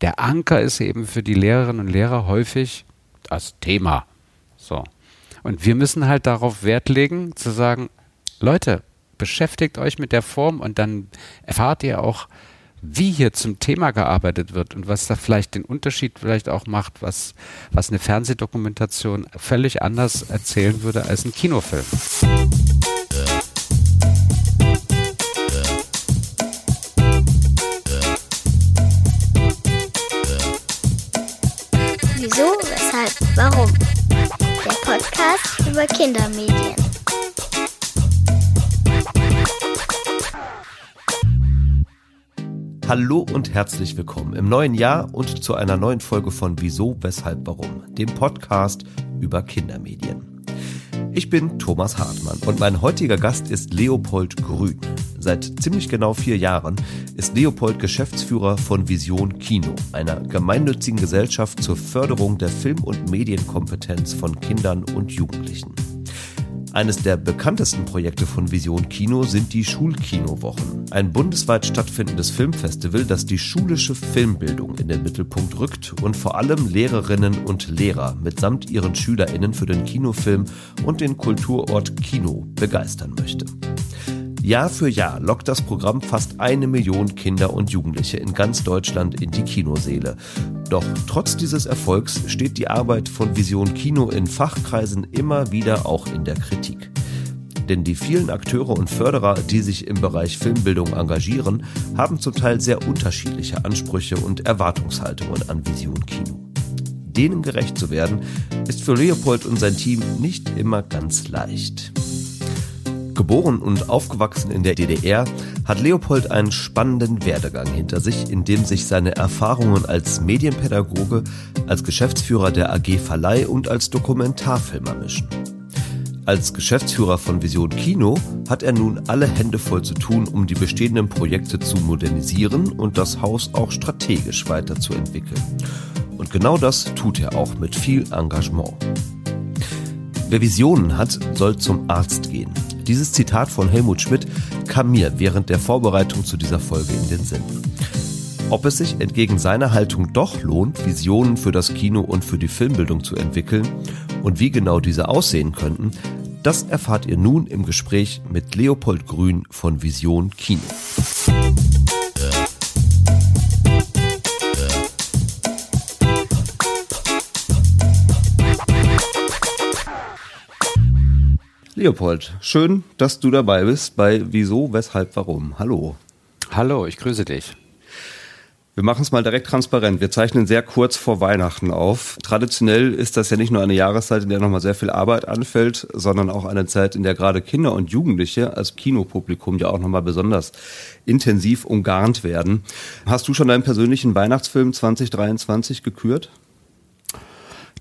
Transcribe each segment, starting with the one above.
der Anker ist eben für die Lehrerinnen und Lehrer häufig das Thema. So. Und wir müssen halt darauf Wert legen, zu sagen, Leute, beschäftigt euch mit der Form und dann erfahrt ihr auch, wie hier zum Thema gearbeitet wird und was da vielleicht den Unterschied vielleicht auch macht, was, was eine Fernsehdokumentation völlig anders erzählen würde als ein Kinofilm. Weshalb, warum? Der Podcast über Kindermedien. Hallo und herzlich willkommen im neuen Jahr und zu einer neuen Folge von Wieso, Weshalb, Warum, dem Podcast über Kindermedien. Ich bin Thomas Hartmann und mein heutiger Gast ist Leopold Grün. Seit ziemlich genau vier Jahren ist Leopold Geschäftsführer von Vision Kino, einer gemeinnützigen Gesellschaft zur Förderung der Film- und Medienkompetenz von Kindern und Jugendlichen. Eines der bekanntesten Projekte von Vision Kino sind die Schulkinowochen. Ein bundesweit stattfindendes Filmfestival, das die schulische Filmbildung in den Mittelpunkt rückt und vor allem Lehrerinnen und Lehrer mitsamt ihren SchülerInnen für den Kinofilm und den Kulturort Kino begeistern möchte. Jahr für Jahr lockt das Programm fast eine Million Kinder und Jugendliche in ganz Deutschland in die Kinoseele. Doch trotz dieses Erfolgs steht die Arbeit von Vision Kino in Fachkreisen immer wieder auch in der Kritik. Denn die vielen Akteure und Förderer, die sich im Bereich Filmbildung engagieren, haben zum Teil sehr unterschiedliche Ansprüche und Erwartungshaltungen an Vision Kino. Denen gerecht zu werden, ist für Leopold und sein Team nicht immer ganz leicht. Geboren und aufgewachsen in der DDR, hat Leopold einen spannenden Werdegang hinter sich, in dem sich seine Erfahrungen als Medienpädagoge, als Geschäftsführer der AG Verleih und als Dokumentarfilmer mischen. Als Geschäftsführer von Vision Kino hat er nun alle Hände voll zu tun, um die bestehenden Projekte zu modernisieren und das Haus auch strategisch weiterzuentwickeln. Und genau das tut er auch mit viel Engagement. Wer Visionen hat, soll zum Arzt gehen. Dieses Zitat von Helmut Schmidt kam mir während der Vorbereitung zu dieser Folge in den Sinn. Ob es sich entgegen seiner Haltung doch lohnt, Visionen für das Kino und für die Filmbildung zu entwickeln und wie genau diese aussehen könnten, das erfahrt ihr nun im Gespräch mit Leopold Grün von Vision Kino. Leopold, schön, dass du dabei bist bei Wieso, Weshalb, Warum. Hallo. Hallo, ich grüße dich. Wir machen es mal direkt transparent. Wir zeichnen sehr kurz vor Weihnachten auf. Traditionell ist das ja nicht nur eine Jahreszeit, in der nochmal sehr viel Arbeit anfällt, sondern auch eine Zeit, in der gerade Kinder und Jugendliche als Kinopublikum ja auch nochmal besonders intensiv umgarnt werden. Hast du schon deinen persönlichen Weihnachtsfilm 2023 gekürt?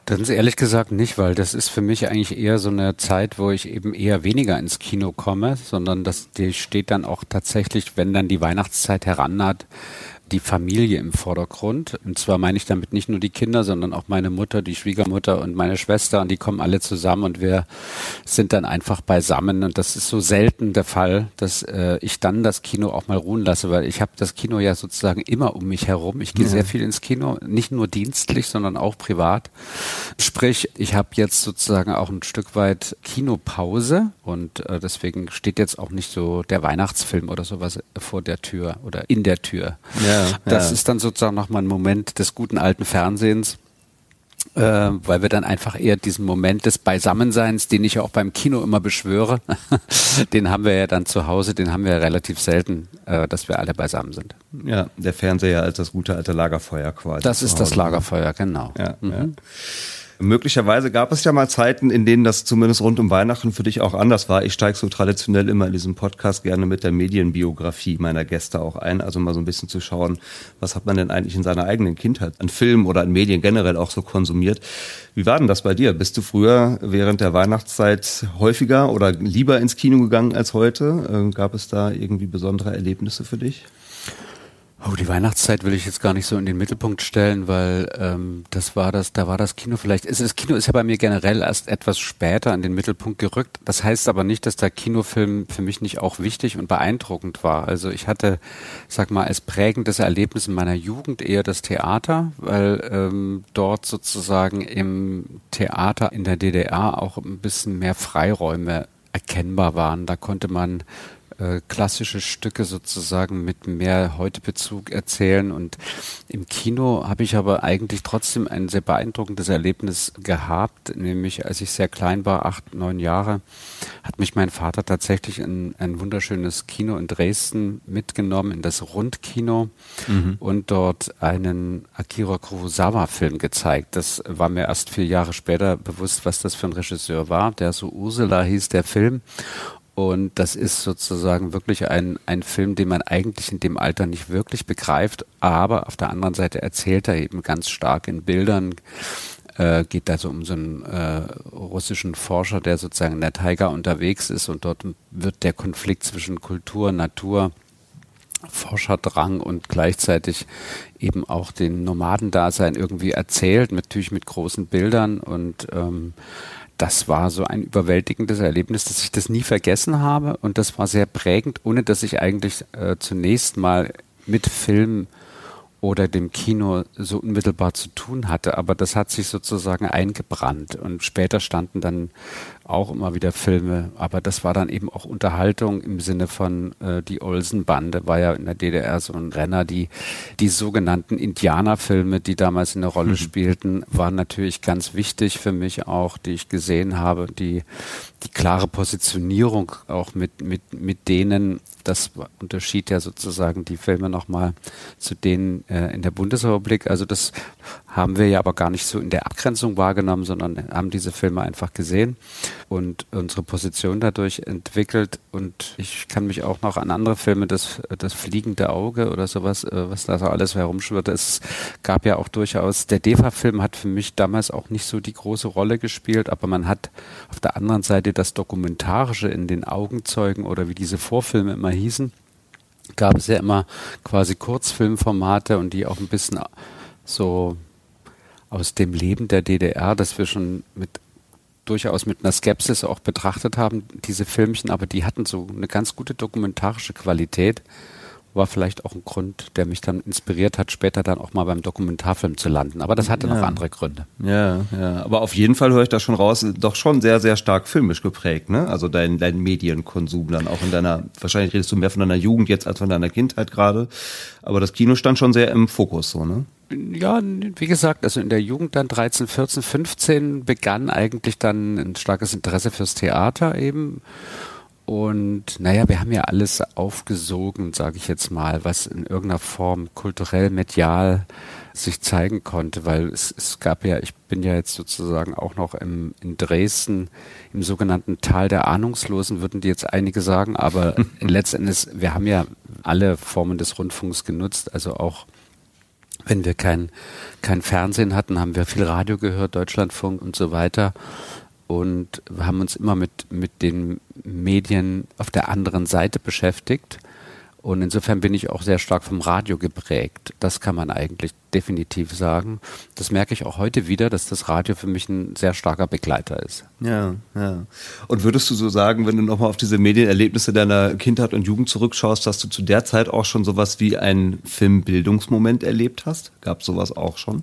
Ganz ehrlich gesagt nicht, weil das ist für mich eigentlich eher so eine Zeit, wo ich eben eher weniger ins Kino komme, sondern das die steht dann auch tatsächlich, wenn dann die Weihnachtszeit herannaht, die Familie im Vordergrund. Und zwar meine ich damit nicht nur die Kinder, sondern auch meine Mutter, die Schwiegermutter und meine Schwester. Und die kommen alle zusammen und wir sind dann einfach beisammen. Und das ist so selten der Fall, dass äh, ich dann das Kino auch mal ruhen lasse, weil ich habe das Kino ja sozusagen immer um mich herum. Ich gehe ja. sehr viel ins Kino, nicht nur dienstlich, sondern auch privat. Sprich, ich habe jetzt sozusagen auch ein Stück weit Kinopause und äh, deswegen steht jetzt auch nicht so der Weihnachtsfilm oder sowas vor der Tür oder in der Tür. Ja das ja. ist dann sozusagen nochmal ein Moment des guten alten Fernsehens. Äh, weil wir dann einfach eher diesen Moment des Beisammenseins, den ich ja auch beim Kino immer beschwöre, den haben wir ja dann zu Hause, den haben wir ja relativ selten, äh, dass wir alle beisammen sind. Ja, der Fernseher als das gute alte Lagerfeuer quasi. Das ist das Lagerfeuer, genau. Ja, mhm. ja. Möglicherweise gab es ja mal Zeiten, in denen das zumindest rund um Weihnachten für dich auch anders war. Ich steige so traditionell immer in diesem Podcast gerne mit der Medienbiografie meiner Gäste auch ein, also mal so ein bisschen zu schauen, was hat man denn eigentlich in seiner eigenen Kindheit an Filmen oder an Medien generell auch so konsumiert. Wie war denn das bei dir? Bist du früher während der Weihnachtszeit häufiger oder lieber ins Kino gegangen als heute? Äh, gab es da irgendwie besondere Erlebnisse für dich? Oh, die Weihnachtszeit will ich jetzt gar nicht so in den Mittelpunkt stellen, weil ähm, das war das, da war das Kino vielleicht. Ist, das Kino ist ja bei mir generell erst etwas später in den Mittelpunkt gerückt. Das heißt aber nicht, dass der Kinofilm für mich nicht auch wichtig und beeindruckend war. Also ich hatte, sag mal, als prägendes Erlebnis in meiner Jugend eher das Theater, weil ähm, dort sozusagen im Theater in der DDR auch ein bisschen mehr Freiräume erkennbar waren. Da konnte man äh, klassische Stücke sozusagen mit mehr Heutebezug erzählen. Und im Kino habe ich aber eigentlich trotzdem ein sehr beeindruckendes Erlebnis gehabt, nämlich als ich sehr klein war, acht, neun Jahre, hat mich mein Vater tatsächlich in ein wunderschönes Kino in Dresden mitgenommen, in das Rundkino mhm. und dort einen Akira Kurosawa-Film gezeigt. Das war mir erst vier Jahre später bewusst, was das für ein Regisseur war. Der so Ursula hieß der Film. Und das ist sozusagen wirklich ein, ein Film, den man eigentlich in dem Alter nicht wirklich begreift, aber auf der anderen Seite erzählt er eben ganz stark in Bildern, äh, geht also um so einen äh, russischen Forscher, der sozusagen in der Taiga unterwegs ist und dort wird der Konflikt zwischen Kultur, Natur, Forscherdrang und gleichzeitig eben auch den Nomadendasein irgendwie erzählt, natürlich mit großen Bildern. Und ähm, das war so ein überwältigendes Erlebnis, dass ich das nie vergessen habe und das war sehr prägend, ohne dass ich eigentlich äh, zunächst mal mit Film oder dem Kino so unmittelbar zu tun hatte. Aber das hat sich sozusagen eingebrannt. Und später standen dann auch immer wieder Filme. Aber das war dann eben auch Unterhaltung im Sinne von äh, die Olsen-Bande, war ja in der DDR so ein Renner. Die, die sogenannten Indianerfilme, die damals eine Rolle mhm. spielten, waren natürlich ganz wichtig für mich auch, die ich gesehen habe. Die, die klare Positionierung auch mit, mit, mit denen das unterschied ja sozusagen die Filme nochmal zu denen äh, in der Bundesrepublik. Also das haben wir ja aber gar nicht so in der Abgrenzung wahrgenommen, sondern haben diese Filme einfach gesehen und unsere Position dadurch entwickelt. Und ich kann mich auch noch an andere Filme, das, das fliegende Auge oder sowas, äh, was da so alles herumschwirrte. Es gab ja auch durchaus, der DEFA-Film hat für mich damals auch nicht so die große Rolle gespielt, aber man hat auf der anderen Seite das Dokumentarische in den Augenzeugen oder wie diese Vorfilme immer hießen, gab es ja immer quasi Kurzfilmformate und die auch ein bisschen so aus dem Leben der DDR, das wir schon mit durchaus mit einer Skepsis auch betrachtet haben, diese Filmchen, aber die hatten so eine ganz gute dokumentarische Qualität war vielleicht auch ein Grund, der mich dann inspiriert hat, später dann auch mal beim Dokumentarfilm zu landen. Aber das hatte ja. noch andere Gründe. Ja, ja. Aber auf jeden Fall höre ich da schon raus, doch schon sehr, sehr stark filmisch geprägt, ne? Also dein, dein Medienkonsum dann auch in deiner, wahrscheinlich redest du mehr von deiner Jugend jetzt als von deiner Kindheit gerade. Aber das Kino stand schon sehr im Fokus, so, ne? Ja, wie gesagt, also in der Jugend dann 13, 14, 15 begann eigentlich dann ein starkes Interesse fürs Theater eben. Und naja, wir haben ja alles aufgesogen, sage ich jetzt mal, was in irgendeiner Form kulturell, medial sich zeigen konnte, weil es, es gab ja, ich bin ja jetzt sozusagen auch noch im, in Dresden im sogenannten Tal der Ahnungslosen, würden die jetzt einige sagen, aber letztendlich, wir haben ja alle Formen des Rundfunks genutzt, also auch wenn wir kein, kein Fernsehen hatten, haben wir viel Radio gehört, Deutschlandfunk und so weiter und haben uns immer mit, mit den Medien auf der anderen Seite beschäftigt. Und insofern bin ich auch sehr stark vom Radio geprägt. Das kann man eigentlich definitiv sagen. Das merke ich auch heute wieder, dass das Radio für mich ein sehr starker Begleiter ist. Ja, ja. Und würdest du so sagen, wenn du nochmal auf diese Medienerlebnisse deiner Kindheit und Jugend zurückschaust, dass du zu der Zeit auch schon sowas wie einen Filmbildungsmoment erlebt hast? Gab es sowas auch schon?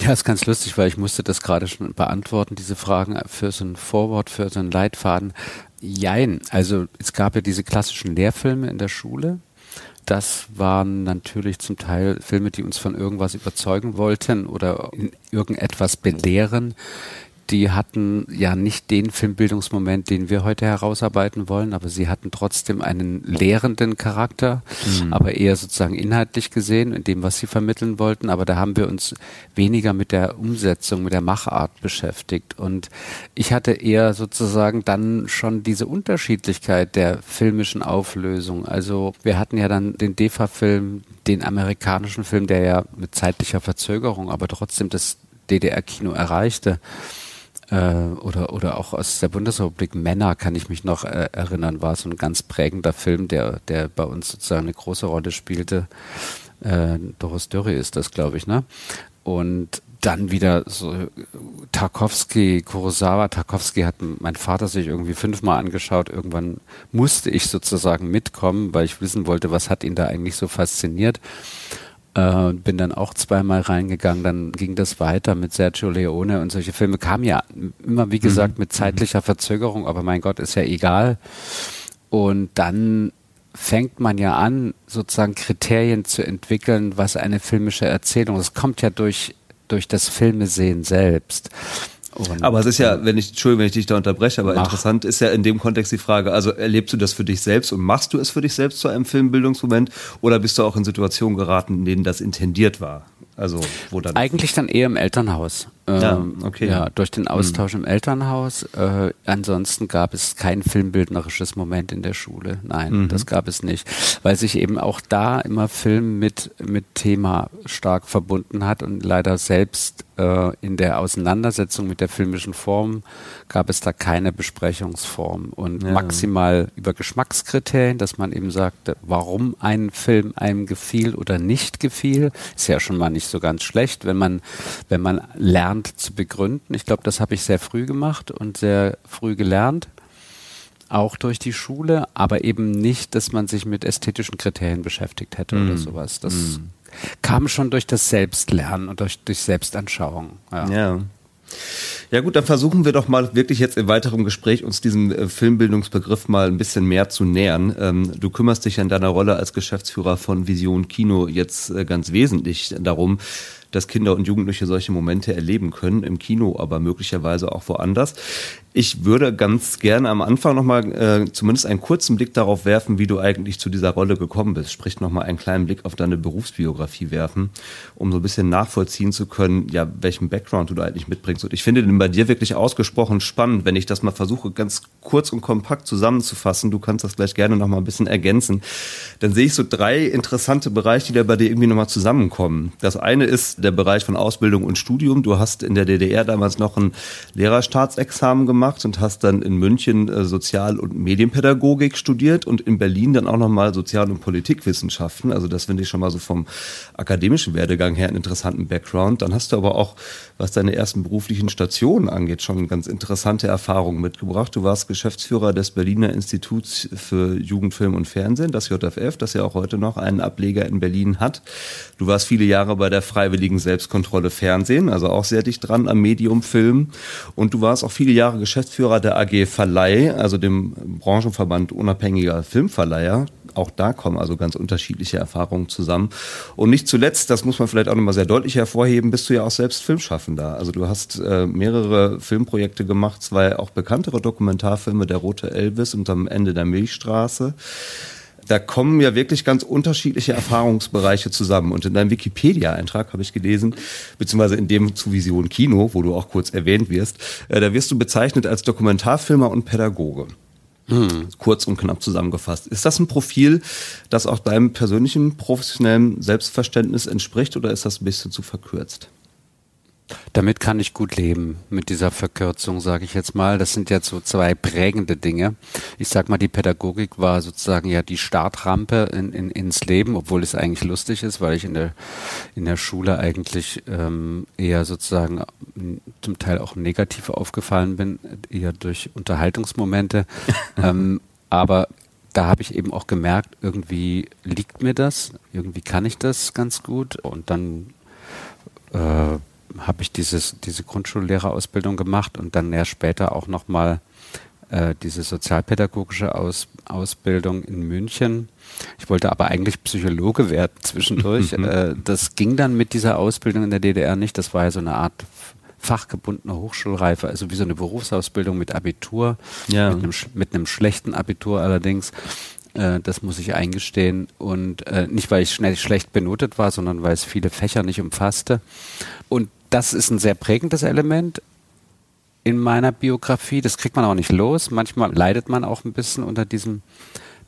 Ja, ist ganz lustig, weil ich musste das gerade schon beantworten, diese Fragen für so ein Vorwort, für so einen Leitfaden. Jein, also es gab ja diese klassischen Lehrfilme in der Schule. Das waren natürlich zum Teil Filme, die uns von irgendwas überzeugen wollten oder irgendetwas belehren die hatten ja nicht den Filmbildungsmoment, den wir heute herausarbeiten wollen, aber sie hatten trotzdem einen lehrenden Charakter, mhm. aber eher sozusagen inhaltlich gesehen, in dem, was sie vermitteln wollten. Aber da haben wir uns weniger mit der Umsetzung, mit der Machart beschäftigt. Und ich hatte eher sozusagen dann schon diese Unterschiedlichkeit der filmischen Auflösung. Also wir hatten ja dann den DEFA-Film, den amerikanischen Film, der ja mit zeitlicher Verzögerung, aber trotzdem das DDR-Kino erreichte oder, oder auch aus der Bundesrepublik Männer kann ich mich noch äh, erinnern, war so ein ganz prägender Film, der, der bei uns sozusagen eine große Rolle spielte. Äh, Doris Dörre ist das, glaube ich, ne? Und dann wieder so Tarkovsky, Kurosawa. Tarkovsky hat mein Vater sich irgendwie fünfmal angeschaut. Irgendwann musste ich sozusagen mitkommen, weil ich wissen wollte, was hat ihn da eigentlich so fasziniert. Äh, bin dann auch zweimal reingegangen. Dann ging das weiter mit Sergio Leone und solche Filme kamen ja immer, wie gesagt, mhm. mit zeitlicher Verzögerung, aber mein Gott, ist ja egal. Und dann fängt man ja an, sozusagen Kriterien zu entwickeln, was eine filmische Erzählung. Das kommt ja durch durch das Filmesehen selbst. Und aber es ist ja, wenn ich, Entschuldigung, wenn ich dich da unterbreche, aber mach. interessant ist ja in dem Kontext die Frage, also erlebst du das für dich selbst und machst du es für dich selbst zu einem Filmbildungsmoment oder bist du auch in Situationen geraten, in denen das intendiert war? Also wo dann eigentlich dann eher im Elternhaus. Ja, ähm, okay. Ja, durch den Austausch mhm. im Elternhaus. Äh, ansonsten gab es kein filmbildnerisches Moment in der Schule. Nein, mhm. das gab es nicht, weil sich eben auch da immer Film mit mit Thema stark verbunden hat und leider selbst äh, in der Auseinandersetzung mit der filmischen Form gab es da keine Besprechungsform und ja. maximal über Geschmackskriterien, dass man eben sagt, warum ein Film einem gefiel oder nicht gefiel, ist ja schon mal nicht so ganz schlecht, wenn man wenn man lernt zu begründen. Ich glaube, das habe ich sehr früh gemacht und sehr früh gelernt auch durch die Schule, aber eben nicht, dass man sich mit ästhetischen Kriterien beschäftigt hätte mm. oder sowas. Das mm kam schon durch das Selbstlernen und durch, durch Selbstanschauung. Ja. ja. Ja gut, dann versuchen wir doch mal wirklich jetzt im weiteren Gespräch uns diesem äh, Filmbildungsbegriff mal ein bisschen mehr zu nähern. Ähm, du kümmerst dich in deiner Rolle als Geschäftsführer von Vision Kino jetzt äh, ganz wesentlich darum, dass Kinder und Jugendliche solche Momente erleben können, im Kino, aber möglicherweise auch woanders. Ich würde ganz gerne am Anfang nochmal äh, zumindest einen kurzen Blick darauf werfen, wie du eigentlich zu dieser Rolle gekommen bist. Sprich nochmal einen kleinen Blick auf deine Berufsbiografie werfen, um so ein bisschen nachvollziehen zu können, ja, welchen Background du da eigentlich mitbringst. Und ich finde den bei dir wirklich ausgesprochen spannend, wenn ich das mal versuche, ganz kurz und kompakt zusammenzufassen. Du kannst das gleich gerne nochmal ein bisschen ergänzen. Dann sehe ich so drei interessante Bereiche, die da bei dir irgendwie nochmal zusammenkommen. Das eine ist der Bereich von Ausbildung und Studium. Du hast in der DDR damals noch ein Lehrerstaatsexamen gemacht und hast dann in München äh, Sozial- und Medienpädagogik studiert und in Berlin dann auch nochmal Sozial- und Politikwissenschaften. Also das finde ich schon mal so vom akademischen Werdegang her einen interessanten Background. Dann hast du aber auch, was deine ersten beruflichen Stationen angeht, schon ganz interessante Erfahrungen mitgebracht. Du warst Geschäftsführer des Berliner Instituts für Jugend, Film und Fernsehen, das JFF, das ja auch heute noch einen Ableger in Berlin hat. Du warst viele Jahre bei der Freiwilligen Selbstkontrolle Fernsehen, also auch sehr dicht dran am Medium Film. Und du warst auch viele Jahre Geschäftsführer der AG Verleih, also dem Branchenverband unabhängiger Filmverleiher. Auch da kommen also ganz unterschiedliche Erfahrungen zusammen. Und nicht zuletzt, das muss man vielleicht auch nochmal sehr deutlich hervorheben, bist du ja auch selbst Filmschaffender. Also du hast äh, mehrere Filmprojekte gemacht, zwei auch bekanntere Dokumentarfilme, Der Rote Elvis und am Ende der Milchstraße da kommen ja wirklich ganz unterschiedliche Erfahrungsbereiche zusammen. Und in deinem Wikipedia-Eintrag habe ich gelesen, beziehungsweise in dem zu Vision Kino, wo du auch kurz erwähnt wirst, äh, da wirst du bezeichnet als Dokumentarfilmer und Pädagoge. Hm. Kurz und knapp zusammengefasst. Ist das ein Profil, das auch deinem persönlichen professionellen Selbstverständnis entspricht oder ist das ein bisschen zu verkürzt? Damit kann ich gut leben, mit dieser Verkürzung, sage ich jetzt mal. Das sind ja so zwei prägende Dinge. Ich sag mal, die Pädagogik war sozusagen ja die Startrampe in, in, ins Leben, obwohl es eigentlich lustig ist, weil ich in der, in der Schule eigentlich ähm, eher sozusagen zum Teil auch negativ aufgefallen bin, eher durch Unterhaltungsmomente. ähm, aber da habe ich eben auch gemerkt, irgendwie liegt mir das, irgendwie kann ich das ganz gut und dann äh, habe ich dieses, diese Grundschullehrerausbildung gemacht und dann erst später auch nochmal äh, diese sozialpädagogische Aus, Ausbildung in München. Ich wollte aber eigentlich Psychologe werden zwischendurch. äh, das ging dann mit dieser Ausbildung in der DDR nicht. Das war ja so eine Art fachgebundene Hochschulreife, also wie so eine Berufsausbildung mit Abitur, ja. mit, einem, mit einem schlechten Abitur allerdings. Äh, das muss ich eingestehen. Und äh, nicht, weil ich schnell schlecht benotet war, sondern weil es viele Fächer nicht umfasste. Und das ist ein sehr prägendes Element in meiner Biografie. Das kriegt man auch nicht los. Manchmal leidet man auch ein bisschen unter diesem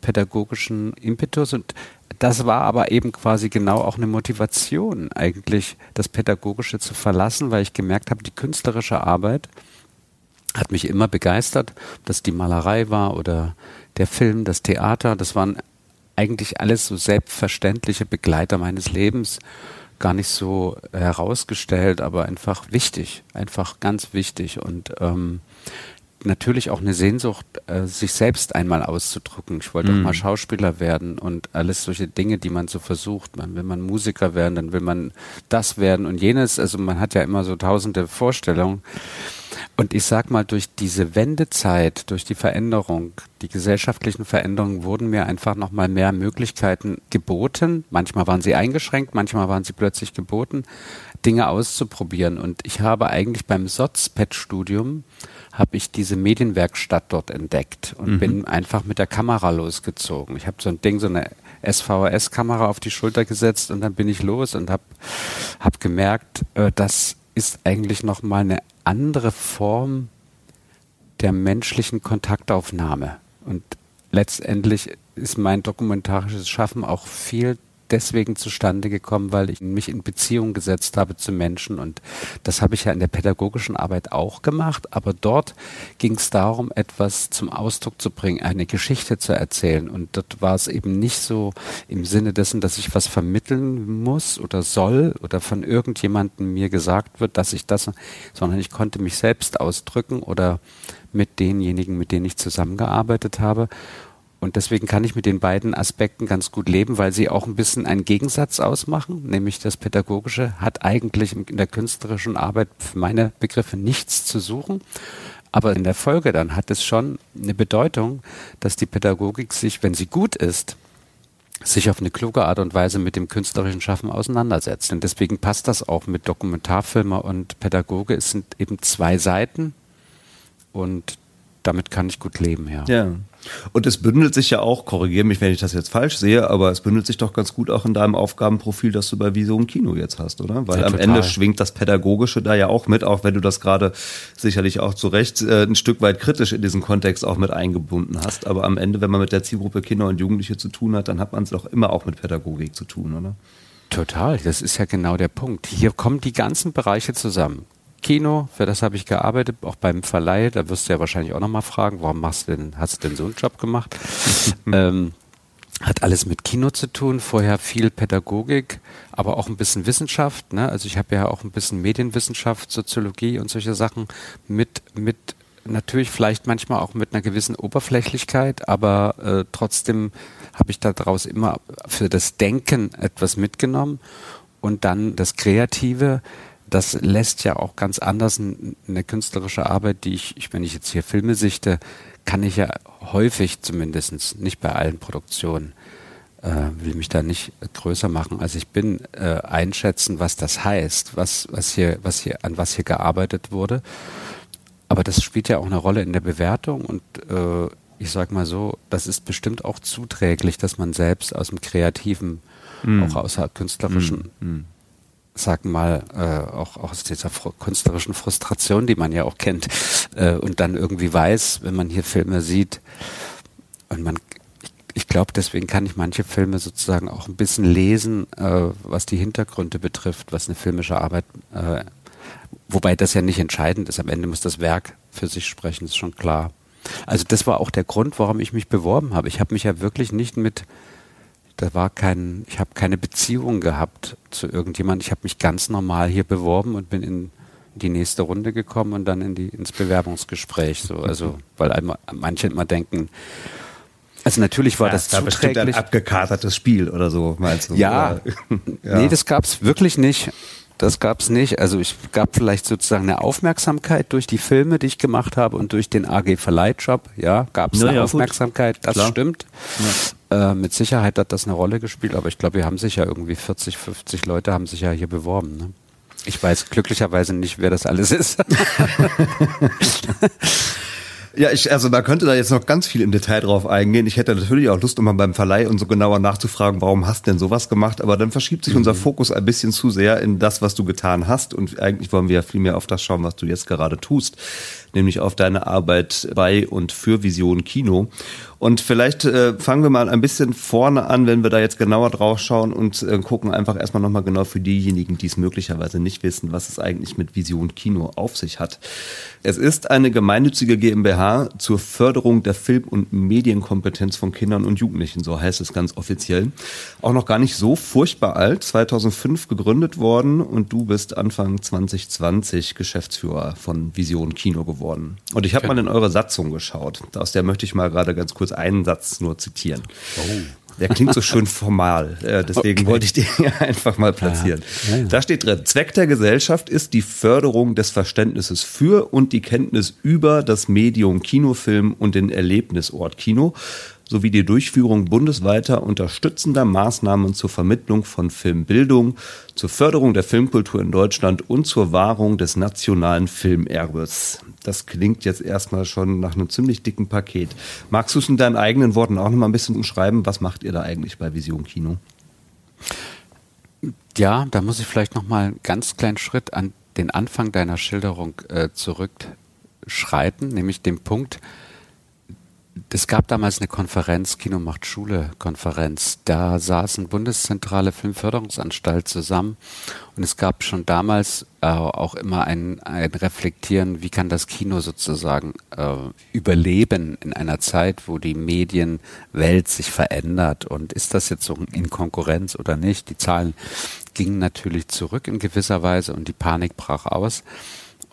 pädagogischen Impetus und das war aber eben quasi genau auch eine Motivation, eigentlich das Pädagogische zu verlassen, weil ich gemerkt habe, die künstlerische Arbeit hat mich immer begeistert, ob das die Malerei war oder der Film, das Theater, das waren eigentlich alles so selbstverständliche Begleiter meines Lebens gar nicht so herausgestellt, aber einfach wichtig, einfach ganz wichtig und ähm, natürlich auch eine Sehnsucht, äh, sich selbst einmal auszudrücken. Ich wollte mhm. auch mal Schauspieler werden und alles solche Dinge, die man so versucht. Man will man Musiker werden, dann will man das werden und jenes. Also man hat ja immer so tausende Vorstellungen. Und ich sag mal, durch diese Wendezeit, durch die Veränderung, die gesellschaftlichen Veränderungen wurden mir einfach nochmal mehr Möglichkeiten geboten. Manchmal waren sie eingeschränkt, manchmal waren sie plötzlich geboten, Dinge auszuprobieren. Und ich habe eigentlich beim SOTS-PET-Studium habe ich diese Medienwerkstatt dort entdeckt und mhm. bin einfach mit der Kamera losgezogen. Ich habe so ein Ding, so eine SVHS-Kamera auf die Schulter gesetzt und dann bin ich los und habe hab gemerkt, äh, das ist eigentlich nochmal eine andere Form der menschlichen Kontaktaufnahme. Und letztendlich ist mein dokumentarisches Schaffen auch viel deswegen zustande gekommen, weil ich mich in Beziehung gesetzt habe zu Menschen. Und das habe ich ja in der pädagogischen Arbeit auch gemacht. Aber dort ging es darum, etwas zum Ausdruck zu bringen, eine Geschichte zu erzählen. Und dort war es eben nicht so im Sinne dessen, dass ich was vermitteln muss oder soll oder von irgendjemandem mir gesagt wird, dass ich das, sondern ich konnte mich selbst ausdrücken oder mit denjenigen, mit denen ich zusammengearbeitet habe. Und deswegen kann ich mit den beiden Aspekten ganz gut leben, weil sie auch ein bisschen einen Gegensatz ausmachen, nämlich das Pädagogische hat eigentlich in der künstlerischen Arbeit für meine Begriffe nichts zu suchen. Aber in der Folge dann hat es schon eine Bedeutung, dass die Pädagogik sich, wenn sie gut ist, sich auf eine kluge Art und Weise mit dem künstlerischen Schaffen auseinandersetzt. Und deswegen passt das auch mit Dokumentarfilmer und Pädagoge. Es sind eben zwei Seiten und damit kann ich gut leben, ja. Ja. Und es bündelt sich ja auch, korrigiere mich, wenn ich das jetzt falsch sehe, aber es bündelt sich doch ganz gut auch in deinem Aufgabenprofil, das du bei Wieso und Kino jetzt hast, oder? Weil ja, am Ende schwingt das Pädagogische da ja auch mit, auch wenn du das gerade sicherlich auch zu Recht äh, ein Stück weit kritisch in diesen Kontext auch mit eingebunden hast. Aber am Ende, wenn man mit der Zielgruppe Kinder und Jugendliche zu tun hat, dann hat man es doch immer auch mit Pädagogik zu tun, oder? Total, das ist ja genau der Punkt. Hier kommen die ganzen Bereiche zusammen. Kino, für das habe ich gearbeitet, auch beim Verleih, da wirst du ja wahrscheinlich auch nochmal fragen, warum machst du denn, hast du denn so einen Job gemacht? ähm, hat alles mit Kino zu tun, vorher viel Pädagogik, aber auch ein bisschen Wissenschaft. Ne? Also ich habe ja auch ein bisschen Medienwissenschaft, Soziologie und solche Sachen mit, mit natürlich vielleicht manchmal auch mit einer gewissen Oberflächlichkeit, aber äh, trotzdem habe ich daraus immer für das Denken etwas mitgenommen und dann das Kreative das lässt ja auch ganz anders eine künstlerische Arbeit, die ich, ich, wenn ich jetzt hier Filme sichte, kann ich ja häufig zumindest, nicht bei allen Produktionen, äh, will mich da nicht größer machen, als ich bin, äh, einschätzen, was das heißt, was, was hier, was hier, an was hier gearbeitet wurde. Aber das spielt ja auch eine Rolle in der Bewertung und äh, ich sag mal so, das ist bestimmt auch zuträglich, dass man selbst aus dem Kreativen, mm. auch aus der künstlerischen mm. Sag mal, äh, auch, auch aus dieser künstlerischen Frustration, die man ja auch kennt, äh, und dann irgendwie weiß, wenn man hier Filme sieht, und man, ich, ich glaube, deswegen kann ich manche Filme sozusagen auch ein bisschen lesen, äh, was die Hintergründe betrifft, was eine filmische Arbeit, äh, wobei das ja nicht entscheidend ist. Am Ende muss das Werk für sich sprechen, ist schon klar. Also das war auch der Grund, warum ich mich beworben habe. Ich habe mich ja wirklich nicht mit da war kein, ich habe keine Beziehung gehabt zu irgendjemand. Ich habe mich ganz normal hier beworben und bin in die nächste Runde gekommen und dann in die, ins Bewerbungsgespräch. So, also, weil einmal, manche immer denken, also natürlich war ja, das da zuträglich. ein abgekatertes Spiel oder so, meinst du? Ja, ja. nee, das gab's wirklich nicht. Das gab's nicht. Also ich gab vielleicht sozusagen eine Aufmerksamkeit durch die Filme, die ich gemacht habe und durch den AG Verleihjob. Ja, gab's eine ja, Aufmerksamkeit. Gut. Das Klar. stimmt. Äh, mit Sicherheit hat das eine Rolle gespielt, aber ich glaube, wir haben sich ja irgendwie 40, 50 Leute haben sich ja hier beworben. Ne? Ich weiß glücklicherweise nicht, wer das alles ist. Ja, ich, also man könnte da jetzt noch ganz viel im Detail drauf eingehen. Ich hätte natürlich auch Lust, um mal beim Verleih und so genauer nachzufragen, warum hast du denn sowas gemacht? Aber dann verschiebt sich mhm. unser Fokus ein bisschen zu sehr in das, was du getan hast. Und eigentlich wollen wir ja viel mehr auf das schauen, was du jetzt gerade tust. Nämlich auf deine Arbeit bei und für Vision Kino. Und vielleicht äh, fangen wir mal ein bisschen vorne an, wenn wir da jetzt genauer drauf schauen und äh, gucken einfach erstmal nochmal genau für diejenigen, die es möglicherweise nicht wissen, was es eigentlich mit Vision Kino auf sich hat. Es ist eine gemeinnützige GmbH zur Förderung der Film- und Medienkompetenz von Kindern und Jugendlichen, so heißt es ganz offiziell. Auch noch gar nicht so furchtbar alt, 2005 gegründet worden und du bist Anfang 2020 Geschäftsführer von Vision Kino geworden. Und ich habe mal in eure Satzung geschaut. Aus der möchte ich mal gerade ganz kurz einen Satz nur zitieren. Oh. Der klingt so schön formal, äh, deswegen okay. wollte ich den hier einfach mal platzieren. Ja. Ja, ja. Da steht drin, Zweck der Gesellschaft ist die Förderung des Verständnisses für und die Kenntnis über das Medium Kinofilm und den Erlebnisort Kino sowie die Durchführung bundesweiter unterstützender Maßnahmen zur Vermittlung von Filmbildung, zur Förderung der Filmkultur in Deutschland und zur Wahrung des nationalen Filmerbes. Das klingt jetzt erstmal schon nach einem ziemlich dicken Paket. Magst du es in deinen eigenen Worten auch noch mal ein bisschen umschreiben? Was macht ihr da eigentlich bei Vision Kino? Ja, da muss ich vielleicht noch mal einen ganz kleinen Schritt an den Anfang deiner Schilderung äh, zurückschreiten, nämlich den Punkt, es gab damals eine Konferenz, Kino macht Schule Konferenz. Da saßen Bundeszentrale Filmförderungsanstalt zusammen und es gab schon damals äh, auch immer ein, ein Reflektieren, wie kann das Kino sozusagen äh, überleben in einer Zeit, wo die Medienwelt sich verändert und ist das jetzt so in Konkurrenz oder nicht? Die Zahlen gingen natürlich zurück in gewisser Weise und die Panik brach aus.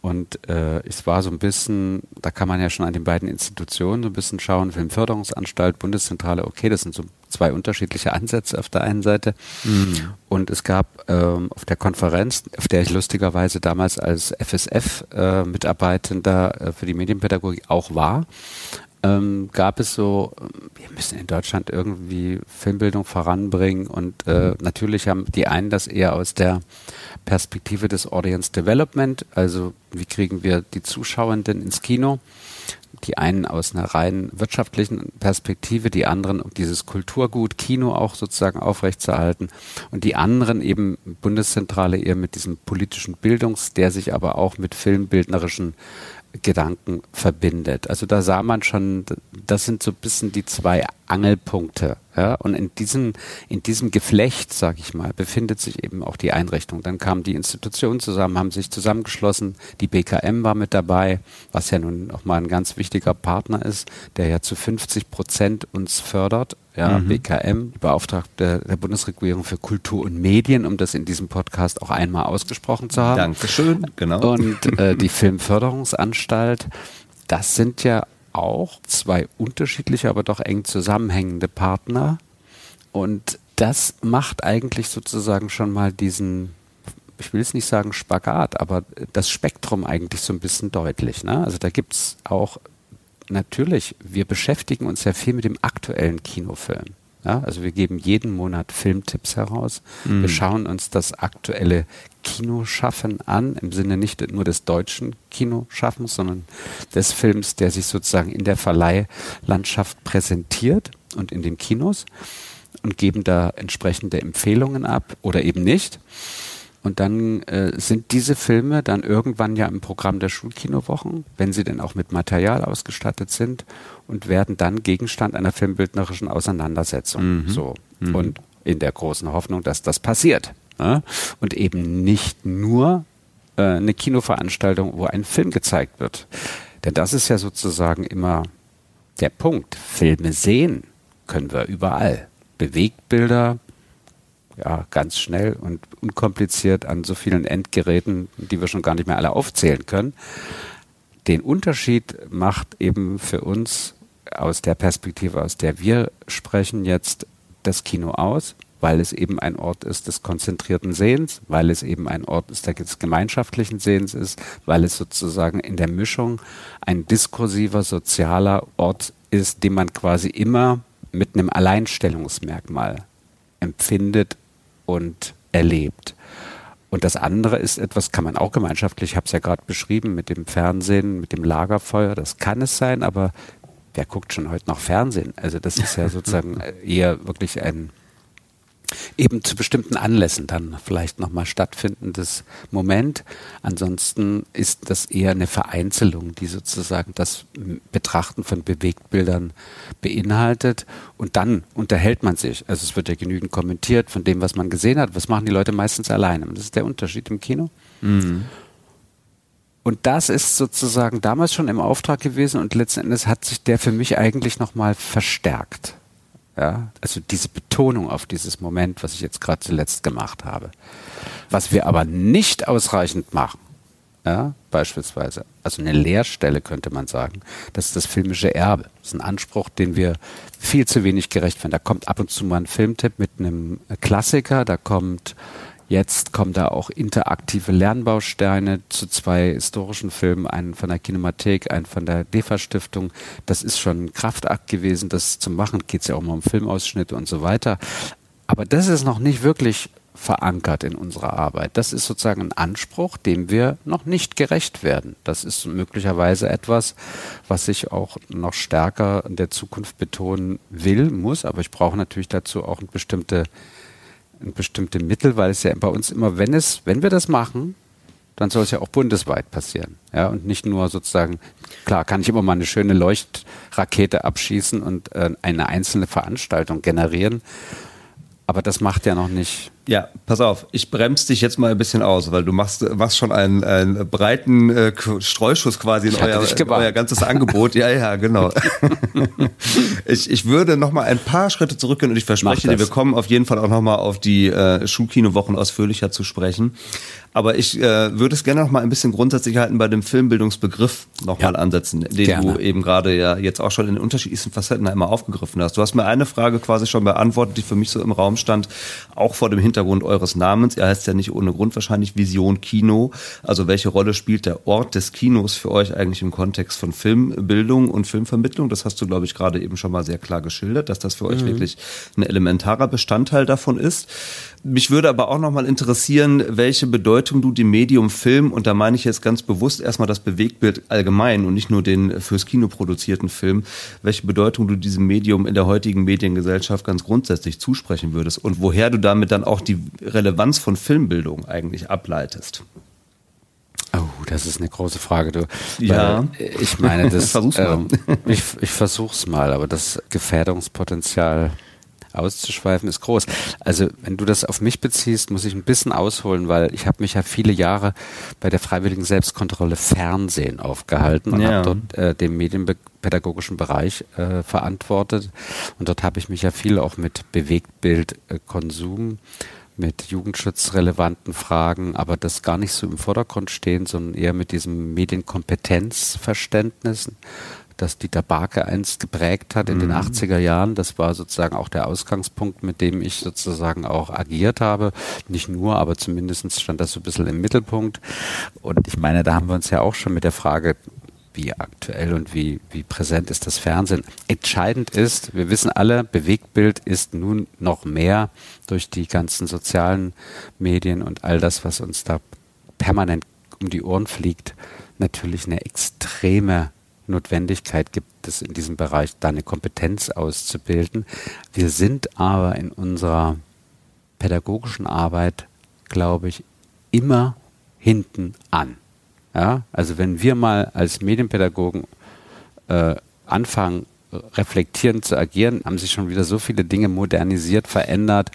Und äh, es war so ein bisschen, da kann man ja schon an den beiden Institutionen so ein bisschen schauen, Filmförderungsanstalt, Bundeszentrale, okay, das sind so zwei unterschiedliche Ansätze auf der einen Seite. Mhm. Und es gab ähm, auf der Konferenz, auf der ich lustigerweise damals als FSF-Mitarbeitender äh, äh, für die Medienpädagogik auch war, ähm, gab es so, wir müssen in Deutschland irgendwie Filmbildung voranbringen und äh, natürlich haben die einen das eher aus der Perspektive des Audience Development, also wie kriegen wir die Zuschauenden ins Kino, die einen aus einer rein wirtschaftlichen Perspektive, die anderen um dieses Kulturgut Kino auch sozusagen aufrechtzuerhalten und die anderen eben Bundeszentrale eher mit diesem politischen Bildungs, der sich aber auch mit filmbildnerischen Gedanken verbindet. Also da sah man schon, das sind so ein bisschen die zwei Angelpunkte. Ja? Und in diesem, in diesem Geflecht, sage ich mal, befindet sich eben auch die Einrichtung. Dann kamen die Institutionen zusammen, haben sich zusammengeschlossen. Die BKM war mit dabei, was ja nun auch mal ein ganz wichtiger Partner ist, der ja zu 50 Prozent uns fördert. Ja, mhm. BKM, Beauftragte der Bundesregierung für Kultur und Medien, um das in diesem Podcast auch einmal ausgesprochen zu haben. Dankeschön, genau. Und äh, die Filmförderungsanstalt, das sind ja auch zwei unterschiedliche, aber doch eng zusammenhängende Partner. Und das macht eigentlich sozusagen schon mal diesen, ich will es nicht sagen Spagat, aber das Spektrum eigentlich so ein bisschen deutlich. Ne? Also da gibt es auch natürlich, wir beschäftigen uns ja viel mit dem aktuellen Kinofilm. Ja, also wir geben jeden Monat Filmtipps heraus. Mhm. Wir schauen uns das aktuelle Kinoschaffen an, im Sinne nicht nur des deutschen Kinoschaffens, sondern des Films, der sich sozusagen in der Verleihlandschaft präsentiert und in den Kinos und geben da entsprechende Empfehlungen ab oder eben nicht. Und dann äh, sind diese Filme dann irgendwann ja im Programm der Schulkinowochen, wenn sie denn auch mit Material ausgestattet sind und werden dann Gegenstand einer filmbildnerischen Auseinandersetzung. Mhm. So. Mhm. Und in der großen Hoffnung, dass das passiert. Ne? Und eben nicht nur äh, eine Kinoveranstaltung, wo ein Film gezeigt wird. Denn das ist ja sozusagen immer der Punkt. Filme sehen können wir überall. Bewegtbilder, ja, ganz schnell und unkompliziert an so vielen Endgeräten, die wir schon gar nicht mehr alle aufzählen können. Den Unterschied macht eben für uns aus der Perspektive, aus der wir sprechen, jetzt das Kino aus, weil es eben ein Ort ist des konzentrierten Sehens, weil es eben ein Ort ist des gemeinschaftlichen Sehens ist, weil es sozusagen in der Mischung ein diskursiver, sozialer Ort ist, den man quasi immer mit einem Alleinstellungsmerkmal empfindet und erlebt. Und das andere ist etwas, kann man auch gemeinschaftlich, ich habe es ja gerade beschrieben, mit dem Fernsehen, mit dem Lagerfeuer, das kann es sein, aber wer guckt schon heute noch Fernsehen? Also das ist ja sozusagen eher wirklich ein, eben zu bestimmten Anlässen dann vielleicht nochmal stattfindendes Moment. Ansonsten ist das eher eine Vereinzelung, die sozusagen das Betrachten von Bewegtbildern beinhaltet. Und dann unterhält man sich. Also es wird ja genügend kommentiert von dem, was man gesehen hat. Was machen die Leute meistens alleine? Das ist der Unterschied im Kino. Mhm. Und das ist sozusagen damals schon im Auftrag gewesen und letzten Endes hat sich der für mich eigentlich nochmal verstärkt. Ja, also diese Betonung auf dieses Moment, was ich jetzt gerade zuletzt gemacht habe. Was wir aber nicht ausreichend machen, ja, beispielsweise, also eine Leerstelle könnte man sagen, das ist das filmische Erbe. Das ist ein Anspruch, den wir viel zu wenig gerecht werden. Da kommt ab und zu mal ein Filmtipp mit einem Klassiker, da kommt Jetzt kommen da auch interaktive Lernbausteine zu zwei historischen Filmen, einen von der Kinemathek, einen von der DEFA-Stiftung. Das ist schon ein Kraftakt gewesen, das zu machen. Geht es ja auch mal um Filmausschnitte und so weiter. Aber das ist noch nicht wirklich verankert in unserer Arbeit. Das ist sozusagen ein Anspruch, dem wir noch nicht gerecht werden. Das ist möglicherweise etwas, was ich auch noch stärker in der Zukunft betonen will, muss. Aber ich brauche natürlich dazu auch eine bestimmte bestimmte Mittel, weil es ja bei uns immer, wenn es, wenn wir das machen, dann soll es ja auch bundesweit passieren. Ja, und nicht nur sozusagen, klar, kann ich immer mal eine schöne Leuchtrakete abschießen und äh, eine einzelne Veranstaltung generieren. Aber das macht ja noch nicht ja, pass auf, ich bremse dich jetzt mal ein bisschen aus, weil du machst, machst schon einen, einen breiten äh, Streuschuss quasi in euer, in euer, ganzes Angebot. Ja, ja, genau. ich, ich würde noch mal ein paar Schritte zurückgehen und ich verspreche dir, wir kommen auf jeden Fall auch noch mal auf die äh, Schulkinowochen ausführlicher zu sprechen. Aber ich äh, würde es gerne noch mal ein bisschen grundsätzlich halten bei dem Filmbildungsbegriff noch ja. mal ansetzen, den gerne. du eben gerade ja jetzt auch schon in den unterschiedlichsten Facetten einmal aufgegriffen hast. Du hast mir eine Frage quasi schon beantwortet, die für mich so im Raum stand, auch vor dem Hintergrund eures Namens. Er heißt ja nicht ohne Grund wahrscheinlich Vision Kino. Also welche Rolle spielt der Ort des Kinos für euch eigentlich im Kontext von Filmbildung und Filmvermittlung? Das hast du, glaube ich, gerade eben schon mal sehr klar geschildert, dass das für euch mhm. wirklich ein elementarer Bestandteil davon ist. Mich würde aber auch noch mal interessieren, welche Bedeutung du dem Medium Film, und da meine ich jetzt ganz bewusst erstmal das Bewegtbild allgemein und nicht nur den fürs Kino produzierten Film, welche Bedeutung du diesem Medium in der heutigen Mediengesellschaft ganz grundsätzlich zusprechen würdest und woher du damit dann auch die Relevanz von Filmbildung eigentlich ableitest. Oh, das ist eine große Frage, du. Ja. ich meine, das. versuch's mal. Ähm, ich, ich versuch's mal, aber das Gefährdungspotenzial auszuschweifen, ist groß. Also wenn du das auf mich beziehst, muss ich ein bisschen ausholen, weil ich habe mich ja viele Jahre bei der freiwilligen Selbstkontrolle Fernsehen aufgehalten und ja. habe dort äh, den medienpädagogischen Bereich äh, verantwortet. Und dort habe ich mich ja viel auch mit Bewegtbildkonsum äh, mit jugendschutzrelevanten Fragen, aber das gar nicht so im Vordergrund stehen, sondern eher mit diesem Medienkompetenzverständnis das Dieter Barke einst geprägt hat in mhm. den 80er Jahren. Das war sozusagen auch der Ausgangspunkt, mit dem ich sozusagen auch agiert habe. Nicht nur, aber zumindest stand das so ein bisschen im Mittelpunkt. Und ich meine, da haben wir uns ja auch schon mit der Frage wie aktuell und wie, wie präsent ist das Fernsehen. Entscheidend ist, wir wissen alle, Bewegtbild ist nun noch mehr durch die ganzen sozialen Medien und all das, was uns da permanent um die Ohren fliegt, natürlich eine extreme Notwendigkeit gibt es in diesem Bereich, da eine Kompetenz auszubilden. Wir sind aber in unserer pädagogischen Arbeit, glaube ich, immer hinten an. Ja, also wenn wir mal als Medienpädagogen äh, anfangen, reflektierend zu agieren, haben sich schon wieder so viele Dinge modernisiert, verändert,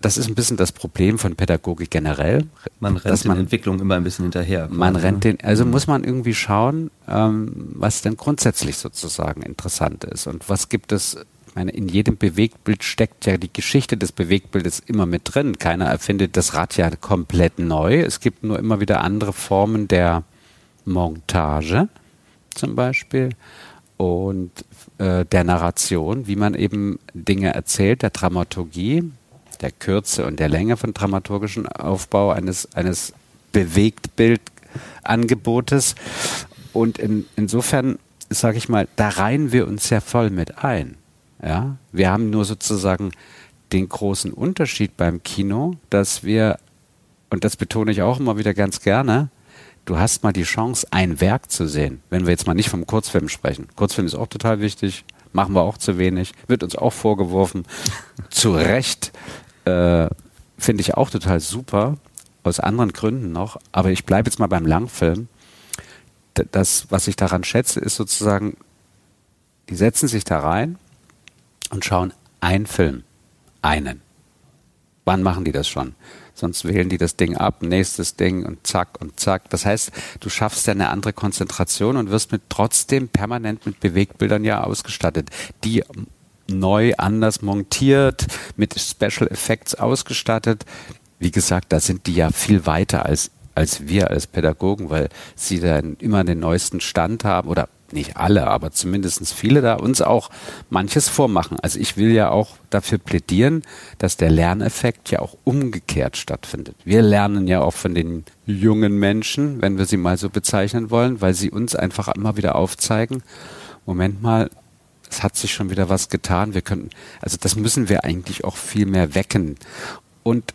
das ist ein bisschen das Problem von Pädagogik generell. Man rennt man, den Entwicklungen immer ein bisschen hinterher. Man ne? rennt den, also mhm. muss man irgendwie schauen, ähm, was denn grundsätzlich sozusagen interessant ist und was gibt es meine, in jedem Bewegtbild steckt ja die Geschichte des Bewegtbildes immer mit drin. Keiner erfindet das Rad ja komplett neu. Es gibt nur immer wieder andere Formen der Montage zum Beispiel und äh, der Narration, wie man eben Dinge erzählt, der Dramaturgie der Kürze und der Länge von dramaturgischen Aufbau eines, eines Bewegtbildangebotes. Und in, insofern, sage ich mal, da reihen wir uns ja voll mit ein. Ja? Wir haben nur sozusagen den großen Unterschied beim Kino, dass wir, und das betone ich auch immer wieder ganz gerne, du hast mal die Chance, ein Werk zu sehen. Wenn wir jetzt mal nicht vom Kurzfilm sprechen. Kurzfilm ist auch total wichtig, machen wir auch zu wenig, wird uns auch vorgeworfen, zu Recht, äh, finde ich auch total super, aus anderen Gründen noch. Aber ich bleibe jetzt mal beim Langfilm. Das, was ich daran schätze, ist sozusagen, die setzen sich da rein und schauen einen Film. Einen. Wann machen die das schon? Sonst wählen die das Ding ab, nächstes Ding und zack und zack. Das heißt, du schaffst ja eine andere Konzentration und wirst mit trotzdem permanent mit Bewegbildern ja ausgestattet, die neu anders montiert, mit Special Effects ausgestattet. Wie gesagt, da sind die ja viel weiter als, als wir als Pädagogen, weil sie dann immer den neuesten Stand haben oder nicht alle, aber zumindest viele da uns auch manches vormachen. Also ich will ja auch dafür plädieren, dass der Lerneffekt ja auch umgekehrt stattfindet. Wir lernen ja auch von den jungen Menschen, wenn wir sie mal so bezeichnen wollen, weil sie uns einfach immer wieder aufzeigen, Moment mal, es hat sich schon wieder was getan. Wir können, also das müssen wir eigentlich auch viel mehr wecken. Und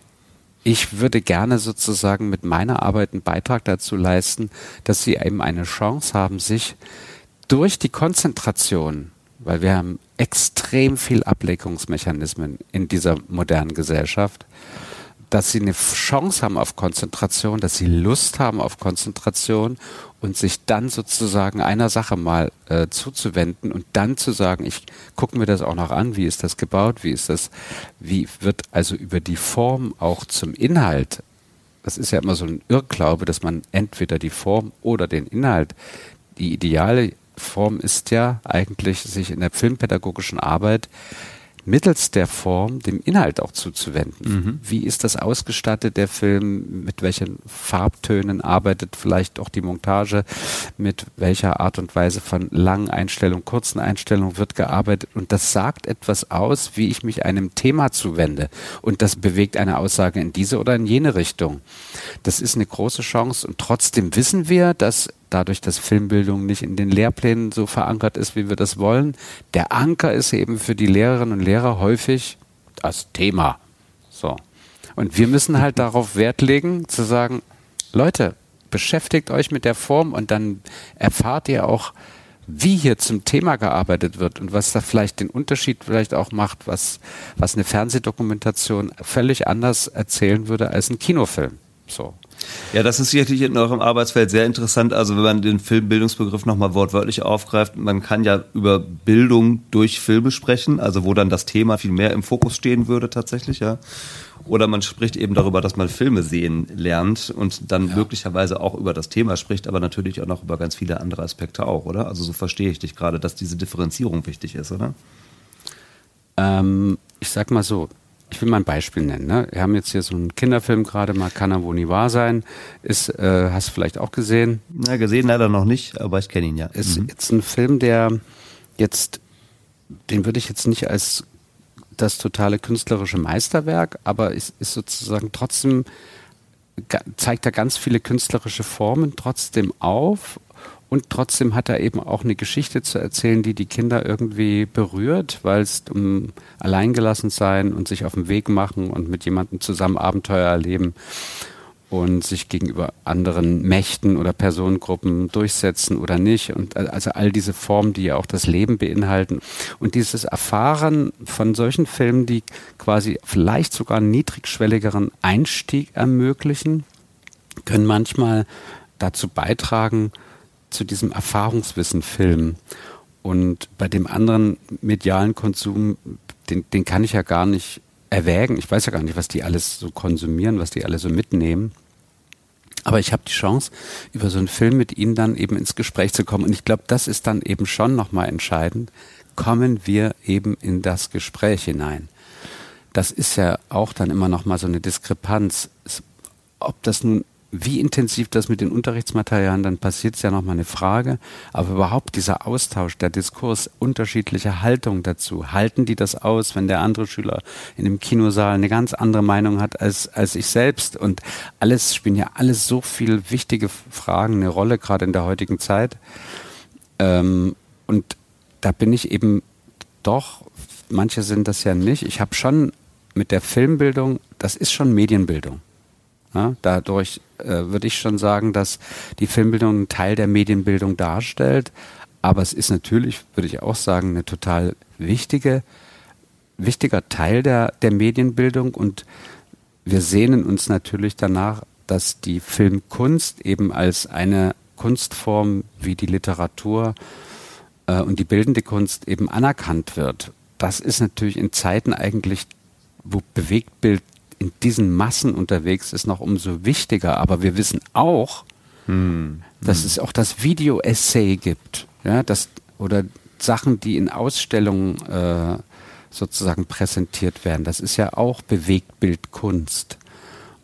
ich würde gerne sozusagen mit meiner Arbeit einen Beitrag dazu leisten, dass sie eben eine Chance haben, sich durch die Konzentration, weil wir haben extrem viel Ablenkungsmechanismen in dieser modernen Gesellschaft, dass sie eine Chance haben auf Konzentration, dass sie Lust haben auf Konzentration und sich dann sozusagen einer Sache mal äh, zuzuwenden und dann zu sagen, ich gucke mir das auch noch an, wie ist das gebaut, wie ist das, wie wird also über die Form auch zum Inhalt. Das ist ja immer so ein Irrglaube, dass man entweder die Form oder den Inhalt, die ideale Form ist ja eigentlich, sich in der filmpädagogischen Arbeit mittels der Form dem Inhalt auch zuzuwenden. Mhm. Wie ist das ausgestattet, der Film? Mit welchen Farbtönen arbeitet vielleicht auch die Montage? Mit welcher Art und Weise von langen Einstellungen, kurzen Einstellungen wird gearbeitet? Und das sagt etwas aus, wie ich mich einem Thema zuwende. Und das bewegt eine Aussage in diese oder in jene Richtung. Das ist eine große Chance. Und trotzdem wissen wir, dass dadurch, dass Filmbildung nicht in den Lehrplänen so verankert ist, wie wir das wollen. Der Anker ist eben für die Lehrerinnen und Lehrer häufig das Thema. So. Und wir müssen halt darauf Wert legen, zu sagen, Leute, beschäftigt euch mit der Form und dann erfahrt ihr auch, wie hier zum Thema gearbeitet wird und was da vielleicht den Unterschied vielleicht auch macht, was, was eine Fernsehdokumentation völlig anders erzählen würde als ein Kinofilm. So. Ja, das ist sicherlich in eurem Arbeitsfeld sehr interessant. Also wenn man den Filmbildungsbegriff nochmal wortwörtlich aufgreift, man kann ja über Bildung durch Filme sprechen, also wo dann das Thema viel mehr im Fokus stehen würde tatsächlich, ja. Oder man spricht eben darüber, dass man Filme sehen lernt und dann ja. möglicherweise auch über das Thema spricht, aber natürlich auch noch über ganz viele andere Aspekte auch, oder? Also so verstehe ich dich gerade, dass diese Differenzierung wichtig ist, oder? Ähm, ich sag mal so, ich will mal ein Beispiel nennen. Ne? Wir haben jetzt hier so einen Kinderfilm gerade mal, kann er wohl nie wahr sein. Ist, äh, hast du vielleicht auch gesehen? Na, gesehen leider noch nicht, aber ich kenne ihn ja. Ist mhm. jetzt ein Film, der jetzt, den würde ich jetzt nicht als das totale künstlerische Meisterwerk, aber ist, ist sozusagen trotzdem, zeigt er ganz viele künstlerische Formen trotzdem auf und trotzdem hat er eben auch eine Geschichte zu erzählen, die die Kinder irgendwie berührt, weil es um alleingelassen sein und sich auf den Weg machen und mit jemandem zusammen Abenteuer erleben und sich gegenüber anderen Mächten oder Personengruppen durchsetzen oder nicht. Und also all diese Formen, die ja auch das Leben beinhalten. Und dieses Erfahren von solchen Filmen, die quasi vielleicht sogar einen niedrigschwelligeren Einstieg ermöglichen, können manchmal dazu beitragen, zu diesem Erfahrungswissen-Film. Und bei dem anderen medialen Konsum, den, den kann ich ja gar nicht erwägen. Ich weiß ja gar nicht, was die alles so konsumieren, was die alle so mitnehmen. Aber ich habe die Chance, über so einen Film mit ihnen dann eben ins Gespräch zu kommen. Und ich glaube, das ist dann eben schon nochmal entscheidend. Kommen wir eben in das Gespräch hinein. Das ist ja auch dann immer nochmal so eine Diskrepanz. Ob das nun wie intensiv das mit den Unterrichtsmaterialien dann passiert, ist ja nochmal eine Frage. Aber überhaupt dieser Austausch, der Diskurs, unterschiedliche Haltungen dazu. Halten die das aus, wenn der andere Schüler in dem Kinosaal eine ganz andere Meinung hat als, als ich selbst? Und alles spielen ja alles so viel wichtige Fragen eine Rolle, gerade in der heutigen Zeit. Ähm, und da bin ich eben doch, manche sind das ja nicht. Ich habe schon mit der Filmbildung, das ist schon Medienbildung. Ja, dadurch äh, würde ich schon sagen, dass die Filmbildung einen Teil der Medienbildung darstellt. Aber es ist natürlich, würde ich auch sagen, eine total wichtige wichtiger Teil der, der Medienbildung und wir sehnen uns natürlich danach, dass die Filmkunst eben als eine Kunstform wie die Literatur äh, und die bildende Kunst eben anerkannt wird. Das ist natürlich in Zeiten eigentlich, wo Bewegtbild in diesen Massen unterwegs ist, noch umso wichtiger. Aber wir wissen auch, hm. dass hm. es auch das Video-Essay gibt, ja, das, oder Sachen, die in Ausstellungen äh, sozusagen präsentiert werden. Das ist ja auch Bewegtbildkunst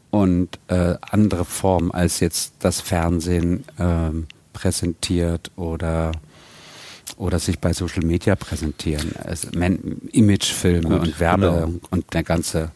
und äh, andere Formen als jetzt das Fernsehen äh, präsentiert oder oder sich bei Social Media präsentieren. Also Imagefilme und Werbe genau. und der ganze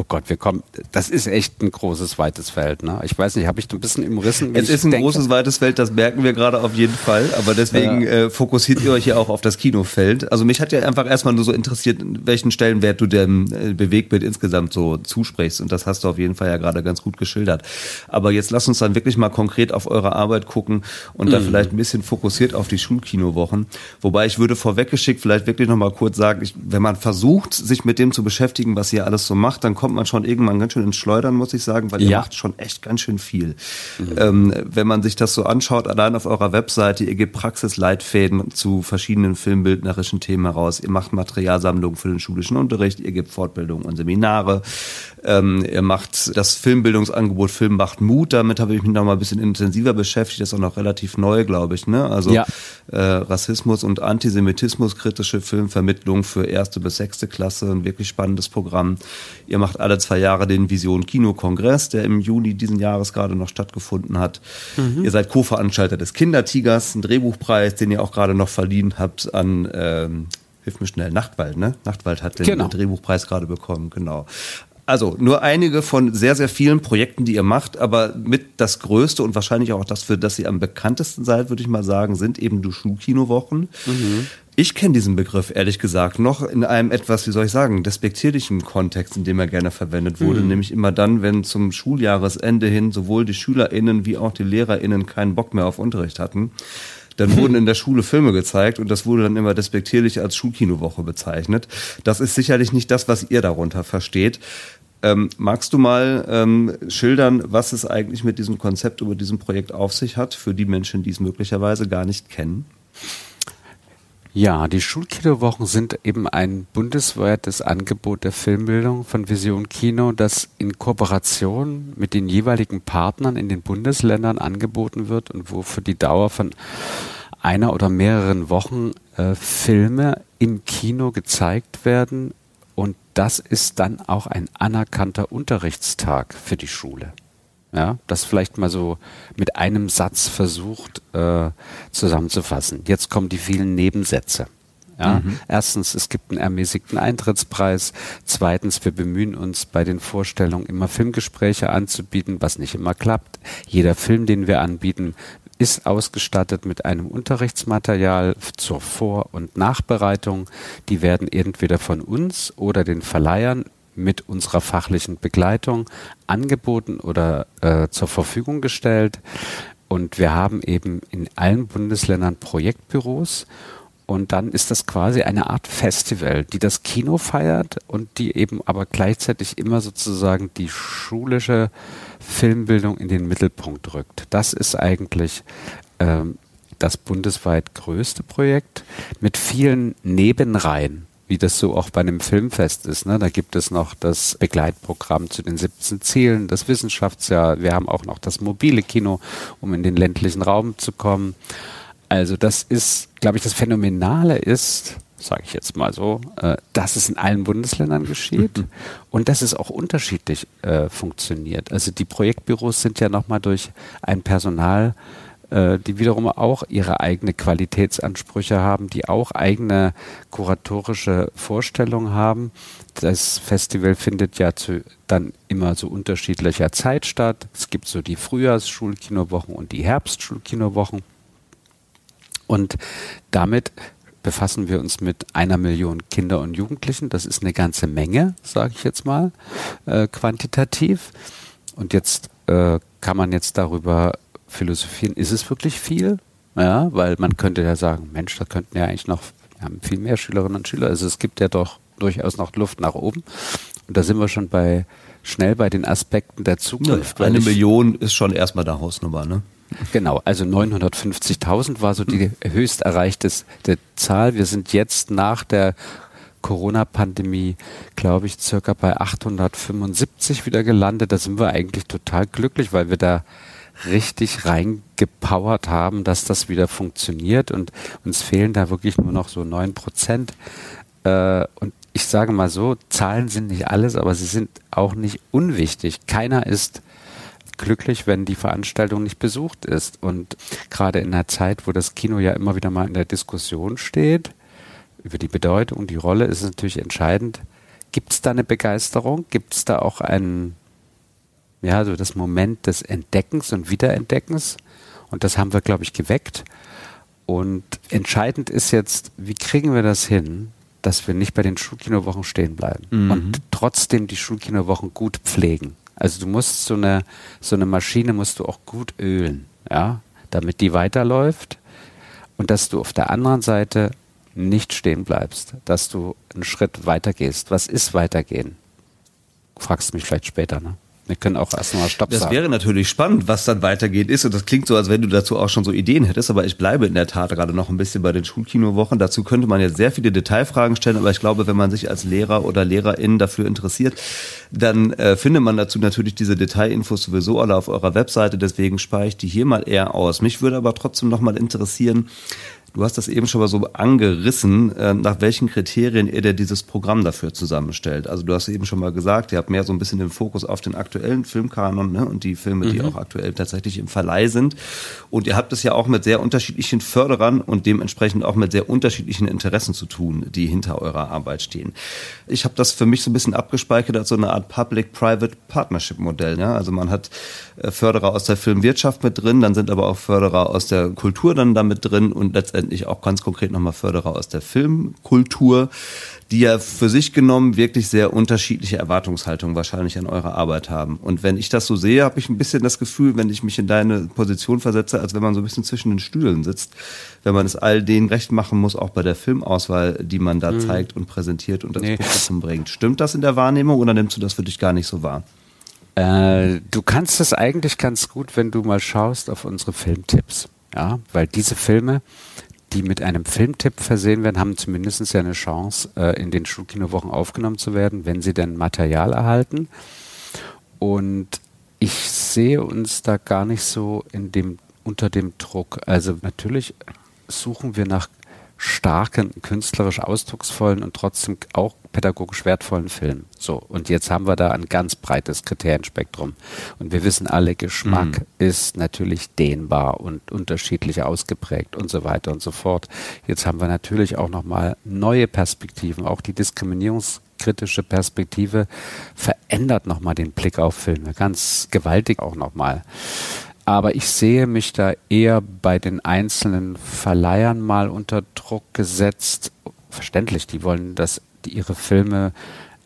Oh Gott, wir kommen. Das ist echt ein großes, weites Feld. Ne? Ich weiß nicht, habe ich ein bisschen im Rissen. Es ist ein denke? großes, weites Feld, das merken wir gerade auf jeden Fall. Aber deswegen ja. äh, fokussiert ihr euch ja auch auf das Kinofeld. Also mich hat ja einfach erstmal nur so interessiert, welchen Stellenwert du dem äh, Bewegbild insgesamt so zusprichst. Und das hast du auf jeden Fall ja gerade ganz gut geschildert. Aber jetzt lass uns dann wirklich mal konkret auf eure Arbeit gucken und mhm. da vielleicht ein bisschen fokussiert auf die Schulkinowochen. Wobei ich würde vorweggeschickt vielleicht wirklich nochmal kurz sagen, ich, wenn man versucht, sich mit dem zu beschäftigen, was ihr alles so macht, dann kommt kommt man schon irgendwann ganz schön ins Schleudern, muss ich sagen, weil ihr ja. macht schon echt ganz schön viel. Mhm. Ähm, wenn man sich das so anschaut, allein auf eurer Webseite, ihr gebt Praxisleitfäden zu verschiedenen filmbildnerischen Themen heraus, ihr macht Materialsammlungen für den schulischen Unterricht, ihr gebt Fortbildungen und Seminare, ähm, ihr macht das Filmbildungsangebot Film macht Mut, damit habe ich mich noch mal ein bisschen intensiver beschäftigt, das ist auch noch relativ neu, glaube ich, ne? Also ja. äh, Rassismus und Antisemitismus kritische Filmvermittlung für erste bis sechste Klasse, ein wirklich spannendes Programm. Ihr macht alle zwei Jahre den Vision Kino Kongress, der im Juni diesen Jahres gerade noch stattgefunden hat. Mhm. Ihr seid Co-Veranstalter des Kindertigers, ein Drehbuchpreis, den ihr auch gerade noch verliehen habt an ähm, Hilf mir schnell, Nachtwald, ne? Nachtwald hat den genau. Drehbuchpreis gerade bekommen, genau. Also nur einige von sehr, sehr vielen Projekten, die ihr macht, aber mit das Größte und wahrscheinlich auch das, für das ihr am bekanntesten seid, würde ich mal sagen, sind eben die Schulkinowochen. Mhm. Ich kenne diesen Begriff ehrlich gesagt noch in einem etwas, wie soll ich sagen, despektierlichen Kontext, in dem er gerne verwendet wurde, mhm. nämlich immer dann, wenn zum Schuljahresende hin sowohl die SchülerInnen wie auch die LehrerInnen keinen Bock mehr auf Unterricht hatten. Dann wurden in der Schule Filme gezeigt und das wurde dann immer despektierlich als Schulkinowoche bezeichnet. Das ist sicherlich nicht das, was ihr darunter versteht. Ähm, magst du mal ähm, schildern, was es eigentlich mit diesem Konzept über diesem Projekt auf sich hat, für die Menschen, die es möglicherweise gar nicht kennen? Ja, die Schulkinowochen sind eben ein bundesweites Angebot der Filmbildung von Vision Kino, das in Kooperation mit den jeweiligen Partnern in den Bundesländern angeboten wird und wo für die Dauer von einer oder mehreren Wochen äh, Filme im Kino gezeigt werden. Und das ist dann auch ein anerkannter Unterrichtstag für die Schule. Ja, das vielleicht mal so mit einem Satz versucht äh, zusammenzufassen. Jetzt kommen die vielen Nebensätze. Ja, mhm. Erstens, es gibt einen ermäßigten Eintrittspreis. Zweitens, wir bemühen uns bei den Vorstellungen immer Filmgespräche anzubieten, was nicht immer klappt. Jeder Film, den wir anbieten, ist ausgestattet mit einem Unterrichtsmaterial zur Vor- und Nachbereitung. Die werden entweder von uns oder den Verleihern mit unserer fachlichen Begleitung angeboten oder äh, zur Verfügung gestellt. Und wir haben eben in allen Bundesländern Projektbüros. Und dann ist das quasi eine Art Festival, die das Kino feiert und die eben aber gleichzeitig immer sozusagen die schulische Filmbildung in den Mittelpunkt rückt. Das ist eigentlich ähm, das bundesweit größte Projekt mit vielen Nebenreihen wie das so auch bei einem Filmfest ist. Ne? Da gibt es noch das Begleitprogramm zu den 17 Zielen, das Wissenschaftsjahr. Wir haben auch noch das mobile Kino, um in den ländlichen Raum zu kommen. Also das ist, glaube ich, das Phänomenale ist, sage ich jetzt mal so, äh, dass es in allen Bundesländern geschieht mhm. und dass es auch unterschiedlich äh, funktioniert. Also die Projektbüros sind ja nochmal durch ein Personal äh, die wiederum auch ihre eigene Qualitätsansprüche haben, die auch eigene kuratorische Vorstellungen haben. Das Festival findet ja zu, dann immer so unterschiedlicher Zeit statt. Es gibt so die Frühjahrsschulkinowochen und die Herbstschulkinowochen. Und damit befassen wir uns mit einer Million Kinder und Jugendlichen. Das ist eine ganze Menge, sage ich jetzt mal, äh, quantitativ. Und jetzt äh, kann man jetzt darüber philosophieren, ist es wirklich viel? Ja, weil man könnte ja sagen, Mensch, da könnten ja eigentlich noch Wir haben viel mehr Schülerinnen und Schüler. Also es gibt ja doch durchaus noch Luft nach oben. Und da sind wir schon bei schnell bei den Aspekten der Zukunft. Ja, eine Million ist schon erstmal der Hausnummer, ne? Genau, also 950.000 war so die höchst erreichte Zahl. Wir sind jetzt nach der Corona-Pandemie, glaube ich, circa bei 875 wieder gelandet. Da sind wir eigentlich total glücklich, weil wir da richtig reingepowert haben, dass das wieder funktioniert und uns fehlen da wirklich nur noch so neun Prozent. Äh, und ich sage mal so, Zahlen sind nicht alles, aber sie sind auch nicht unwichtig. Keiner ist glücklich, wenn die Veranstaltung nicht besucht ist. Und gerade in einer Zeit, wo das Kino ja immer wieder mal in der Diskussion steht, über die Bedeutung, die Rolle, ist es natürlich entscheidend. Gibt es da eine Begeisterung? Gibt es da auch ein, ja, so das Moment des Entdeckens und Wiederentdeckens? Und das haben wir, glaube ich, geweckt. Und entscheidend ist jetzt, wie kriegen wir das hin, dass wir nicht bei den Schulkinowochen stehen bleiben mhm. und trotzdem die Schulkinowochen gut pflegen. Also du musst so eine, so eine Maschine musst du auch gut ölen, ja, damit die weiterläuft und dass du auf der anderen Seite nicht stehen bleibst, dass du einen Schritt weitergehst. Was ist weitergehen? Fragst mich vielleicht später, ne? Wir können auch erstmal Stopp das sagen. Das wäre natürlich spannend, was dann weitergeht ist. Und das klingt so, als wenn du dazu auch schon so Ideen hättest. Aber ich bleibe in der Tat gerade noch ein bisschen bei den Schulkinowochen. Dazu könnte man jetzt sehr viele Detailfragen stellen. Aber ich glaube, wenn man sich als Lehrer oder Lehrerin dafür interessiert, dann äh, findet man dazu natürlich diese Detailinfos sowieso alle auf eurer Webseite. Deswegen spare ich die hier mal eher aus. Mich würde aber trotzdem noch mal interessieren, Du hast das eben schon mal so angerissen, äh, nach welchen Kriterien ihr denn dieses Programm dafür zusammenstellt. Also du hast eben schon mal gesagt, ihr habt mehr so ein bisschen den Fokus auf den aktuellen Filmkanon ne, und die Filme, mhm. die auch aktuell tatsächlich im Verleih sind. Und ihr habt es ja auch mit sehr unterschiedlichen Förderern und dementsprechend auch mit sehr unterschiedlichen Interessen zu tun, die hinter eurer Arbeit stehen. Ich habe das für mich so ein bisschen abgespeichert als so eine Art Public-Private Partnership-Modell. Ja? Also man hat äh, Förderer aus der Filmwirtschaft mit drin, dann sind aber auch Förderer aus der Kultur dann damit drin und letztendlich letztendlich auch ganz konkret nochmal Förderer aus der Filmkultur, die ja für sich genommen wirklich sehr unterschiedliche Erwartungshaltungen wahrscheinlich an eure Arbeit haben. Und wenn ich das so sehe, habe ich ein bisschen das Gefühl, wenn ich mich in deine Position versetze, als wenn man so ein bisschen zwischen den Stühlen sitzt, wenn man es all denen recht machen muss, auch bei der Filmauswahl, die man da mhm. zeigt und präsentiert und das nee. Publikum bringt. Stimmt das in der Wahrnehmung oder nimmst du das für dich gar nicht so wahr? Äh, du kannst das eigentlich ganz gut, wenn du mal schaust auf unsere Filmtipps. Ja, weil diese Filme, die mit einem Filmtipp versehen werden, haben zumindest ja eine Chance, äh, in den Schulkinowochen aufgenommen zu werden, wenn sie denn Material erhalten. Und ich sehe uns da gar nicht so in dem, unter dem Druck. Also natürlich suchen wir nach starken, künstlerisch ausdrucksvollen und trotzdem auch pädagogisch wertvollen Film. So, und jetzt haben wir da ein ganz breites Kriterienspektrum. Und wir wissen alle, Geschmack mhm. ist natürlich dehnbar und unterschiedlich ausgeprägt und so weiter und so fort. Jetzt haben wir natürlich auch nochmal neue Perspektiven, auch die diskriminierungskritische Perspektive verändert nochmal den Blick auf Filme, ganz gewaltig auch nochmal. Aber ich sehe mich da eher bei den einzelnen Verleihern mal unter Druck gesetzt. Verständlich, die wollen, dass die ihre Filme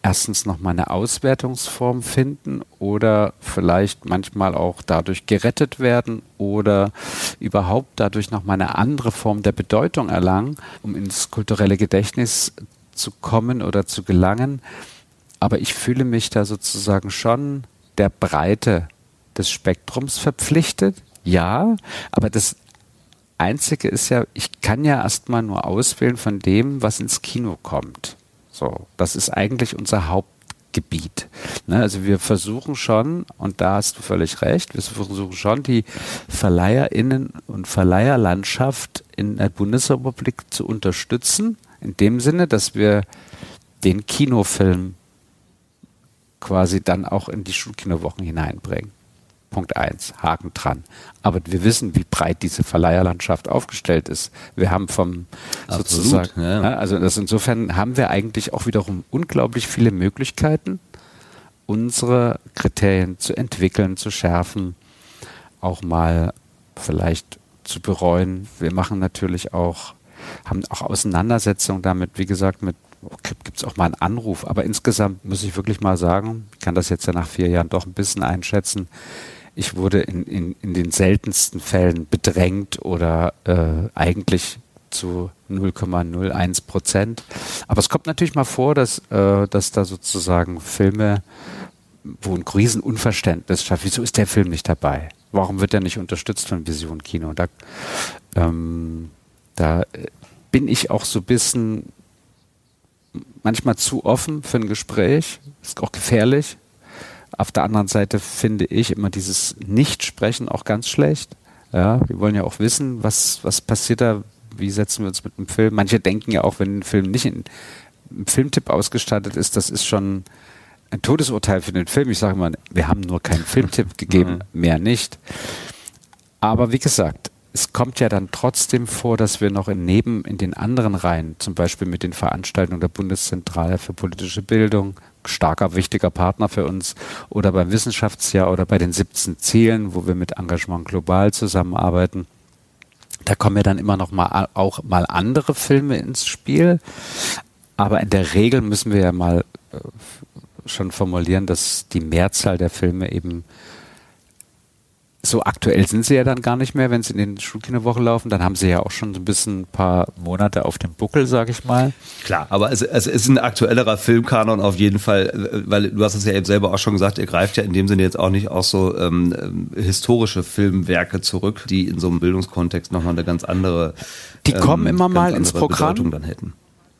erstens nochmal eine Auswertungsform finden oder vielleicht manchmal auch dadurch gerettet werden oder überhaupt dadurch nochmal eine andere Form der Bedeutung erlangen, um ins kulturelle Gedächtnis zu kommen oder zu gelangen. Aber ich fühle mich da sozusagen schon der Breite des Spektrums verpflichtet, ja, aber das Einzige ist ja, ich kann ja erstmal nur auswählen von dem, was ins Kino kommt. So, das ist eigentlich unser Hauptgebiet. Ne, also wir versuchen schon, und da hast du völlig recht, wir versuchen schon die VerleiherInnen und Verleiherlandschaft in der Bundesrepublik zu unterstützen, in dem Sinne, dass wir den Kinofilm quasi dann auch in die Schulkinowochen hineinbringen. Punkt eins, Haken dran. Aber wir wissen, wie breit diese Verleiherlandschaft aufgestellt ist. Wir haben vom Absolut, sozusagen, ja. also das insofern haben wir eigentlich auch wiederum unglaublich viele Möglichkeiten, unsere Kriterien zu entwickeln, zu schärfen, auch mal vielleicht zu bereuen. Wir machen natürlich auch, haben auch Auseinandersetzungen damit, wie gesagt, mit gibt es auch mal einen Anruf. Aber insgesamt muss ich wirklich mal sagen, ich kann das jetzt ja nach vier Jahren doch ein bisschen einschätzen, ich wurde in, in, in den seltensten Fällen bedrängt oder äh, eigentlich zu 0,01 Prozent. Aber es kommt natürlich mal vor, dass, äh, dass da sozusagen Filme, wo ein Riesenunverständnis schafft, wieso ist der Film nicht dabei? Warum wird er nicht unterstützt von Vision Kino? Da, ähm, da bin ich auch so ein bisschen manchmal zu offen für ein Gespräch. Ist auch gefährlich. Auf der anderen Seite finde ich immer dieses Nichtsprechen auch ganz schlecht. Ja, wir wollen ja auch wissen, was, was passiert da, wie setzen wir uns mit einem Film. Manche denken ja auch, wenn ein Film nicht in einem Filmtipp ausgestattet ist, das ist schon ein Todesurteil für den Film. Ich sage immer, wir haben nur keinen Filmtipp gegeben, mhm. mehr nicht. Aber wie gesagt, es kommt ja dann trotzdem vor, dass wir noch in neben in den anderen Reihen, zum Beispiel mit den Veranstaltungen der Bundeszentrale für politische Bildung, starker, wichtiger Partner für uns, oder beim Wissenschaftsjahr oder bei den 17 Zielen, wo wir mit Engagement global zusammenarbeiten. Da kommen ja dann immer noch mal auch mal andere Filme ins Spiel. Aber in der Regel müssen wir ja mal äh, schon formulieren, dass die Mehrzahl der Filme eben so aktuell sind sie ja dann gar nicht mehr, wenn sie in den Schulkinowochen laufen. Dann haben sie ja auch schon so ein bisschen ein paar Monate auf dem Buckel, sag ich mal. Klar, aber es, es ist ein aktuellerer Filmkanon auf jeden Fall, weil du hast es ja eben selber auch schon gesagt, ihr greift ja in dem Sinne jetzt auch nicht auf so ähm, historische Filmwerke zurück, die in so einem Bildungskontext nochmal eine ganz andere Die kommen ähm, immer mal ins Programm. Bedeutung dann hätten.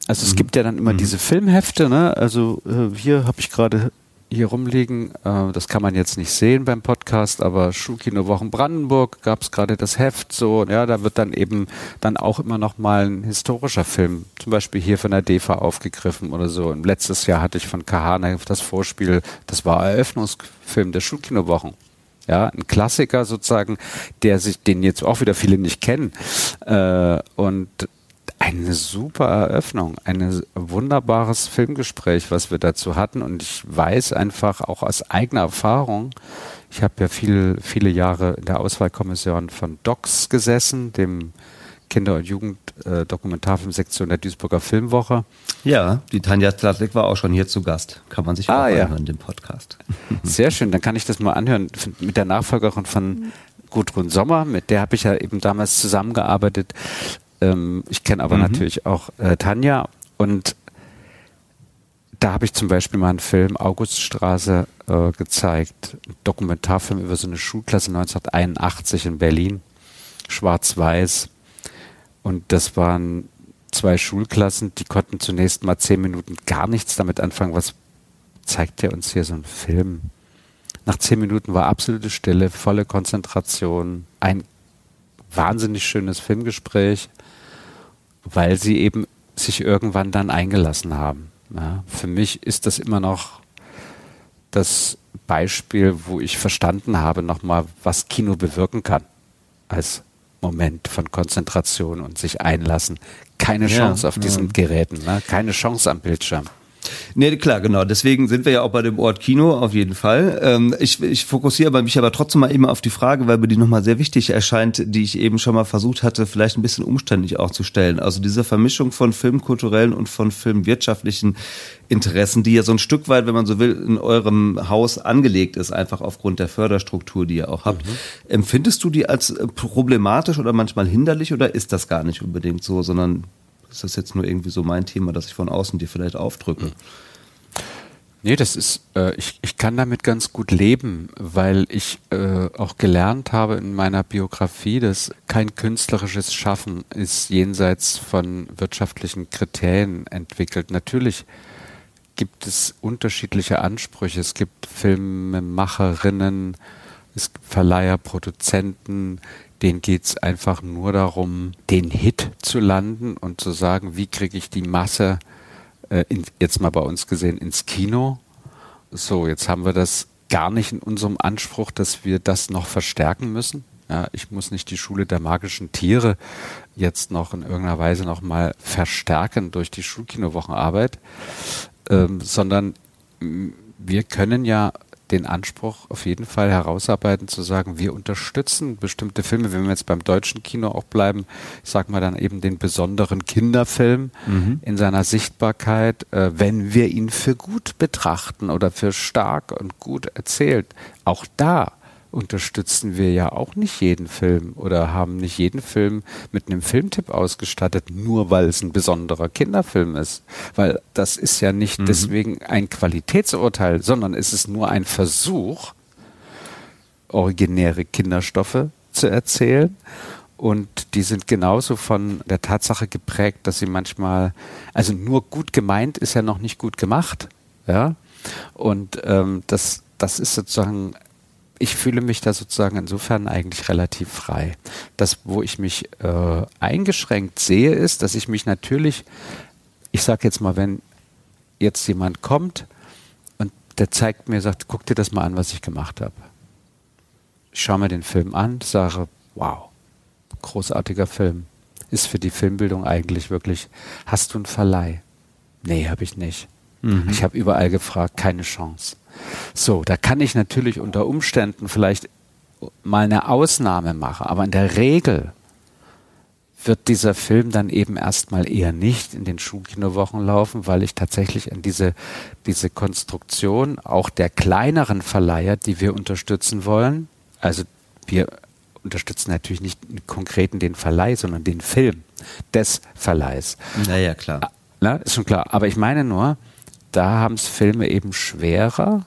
Also es mhm. gibt ja dann immer mhm. diese Filmhefte, ne? Also äh, hier habe ich gerade hier rumliegen. Äh, das kann man jetzt nicht sehen beim Podcast, aber Schulkino Wochen Brandenburg gab es gerade das Heft so. Ja, da wird dann eben dann auch immer noch mal ein historischer Film, zum Beispiel hier von der DEFA aufgegriffen oder so. Und letztes Jahr hatte ich von Kahane das Vorspiel, das war Eröffnungsfilm der Schulkino Wochen. Ja, ein Klassiker sozusagen, der sich, den jetzt auch wieder viele nicht kennen. Äh, und eine super Eröffnung, ein wunderbares Filmgespräch, was wir dazu hatten. Und ich weiß einfach auch aus eigener Erfahrung, ich habe ja viel, viele Jahre in der Auswahlkommission von DOCS gesessen, dem Kinder- und Jugend-Dokumentarfilmsektion der Duisburger Filmwoche. Ja, die Tanja Zlatlik war auch schon hier zu Gast. Kann man sich ah, auch ja. anhören, den Podcast. Sehr schön, dann kann ich das mal anhören mit der Nachfolgerin von Gudrun Sommer, mit der habe ich ja eben damals zusammengearbeitet ähm, ich kenne aber mhm. natürlich auch äh, Tanja und da habe ich zum Beispiel mal einen Film Auguststraße äh, gezeigt, einen Dokumentarfilm über so eine Schulklasse 1981 in Berlin, schwarz-weiß. Und das waren zwei Schulklassen, die konnten zunächst mal zehn Minuten gar nichts damit anfangen. Was zeigt der uns hier so ein Film? Nach zehn Minuten war absolute Stille, volle Konzentration, ein wahnsinnig schönes Filmgespräch weil sie eben sich irgendwann dann eingelassen haben. Ja, für mich ist das immer noch das Beispiel, wo ich verstanden habe, nochmal, was Kino bewirken kann. Als Moment von Konzentration und sich einlassen. Keine Chance ja, auf diesen ja. Geräten, ne? keine Chance am Bildschirm. Nee, klar, genau. Deswegen sind wir ja auch bei dem Ort Kino, auf jeden Fall. Ähm, ich, ich fokussiere mich aber trotzdem mal immer auf die Frage, weil mir die nochmal sehr wichtig erscheint, die ich eben schon mal versucht hatte, vielleicht ein bisschen umständlich auch zu stellen. Also diese Vermischung von filmkulturellen und von filmwirtschaftlichen Interessen, die ja so ein Stück weit, wenn man so will, in eurem Haus angelegt ist, einfach aufgrund der Förderstruktur, die ihr auch habt. Mhm. Empfindest du die als problematisch oder manchmal hinderlich oder ist das gar nicht unbedingt so, sondern ist das jetzt nur irgendwie so mein Thema, dass ich von außen dir vielleicht aufdrücke? Nee, das ist, äh, ich, ich kann damit ganz gut leben, weil ich äh, auch gelernt habe in meiner Biografie, dass kein künstlerisches Schaffen ist jenseits von wirtschaftlichen Kriterien entwickelt. Natürlich gibt es unterschiedliche Ansprüche. Es gibt Filmemacherinnen, es gibt Verleiher, Produzenten, denen geht es einfach nur darum, den Hit zu landen und zu sagen, wie kriege ich die Masse, äh, in, jetzt mal bei uns gesehen, ins Kino. So, jetzt haben wir das gar nicht in unserem Anspruch, dass wir das noch verstärken müssen. Ja, ich muss nicht die Schule der magischen Tiere jetzt noch in irgendeiner Weise noch mal verstärken durch die Schulkinowochenarbeit, ähm, sondern wir können ja den Anspruch auf jeden Fall herausarbeiten, zu sagen, wir unterstützen bestimmte Filme, wenn wir jetzt beim deutschen Kino auch bleiben, ich sag mal dann eben den besonderen Kinderfilm mhm. in seiner Sichtbarkeit, äh, wenn wir ihn für gut betrachten oder für stark und gut erzählt. Auch da unterstützen wir ja auch nicht jeden Film oder haben nicht jeden Film mit einem Filmtipp ausgestattet, nur weil es ein besonderer Kinderfilm ist. Weil das ist ja nicht mhm. deswegen ein Qualitätsurteil, sondern es ist nur ein Versuch, originäre Kinderstoffe zu erzählen. Und die sind genauso von der Tatsache geprägt, dass sie manchmal, also nur gut gemeint ist ja noch nicht gut gemacht. Ja. Und ähm, das, das ist sozusagen ich fühle mich da sozusagen insofern eigentlich relativ frei. Das, wo ich mich äh, eingeschränkt sehe, ist, dass ich mich natürlich, ich sage jetzt mal, wenn jetzt jemand kommt und der zeigt mir, sagt, guck dir das mal an, was ich gemacht habe. Ich schaue mir den Film an, sage, wow, großartiger Film. Ist für die Filmbildung eigentlich wirklich, hast du einen Verleih? Nee, habe ich nicht. Mhm. Ich habe überall gefragt, keine Chance. So, da kann ich natürlich unter Umständen vielleicht mal eine Ausnahme machen, aber in der Regel wird dieser Film dann eben erstmal eher nicht in den Schulkinowochen laufen, weil ich tatsächlich an diese, diese Konstruktion auch der kleineren Verleiher, die wir unterstützen wollen, also wir unterstützen natürlich nicht konkreten den Verleih, sondern den Film des Verleihs. Naja, klar. Ah, na, ist schon klar. Aber ich meine nur, da haben es Filme eben schwerer,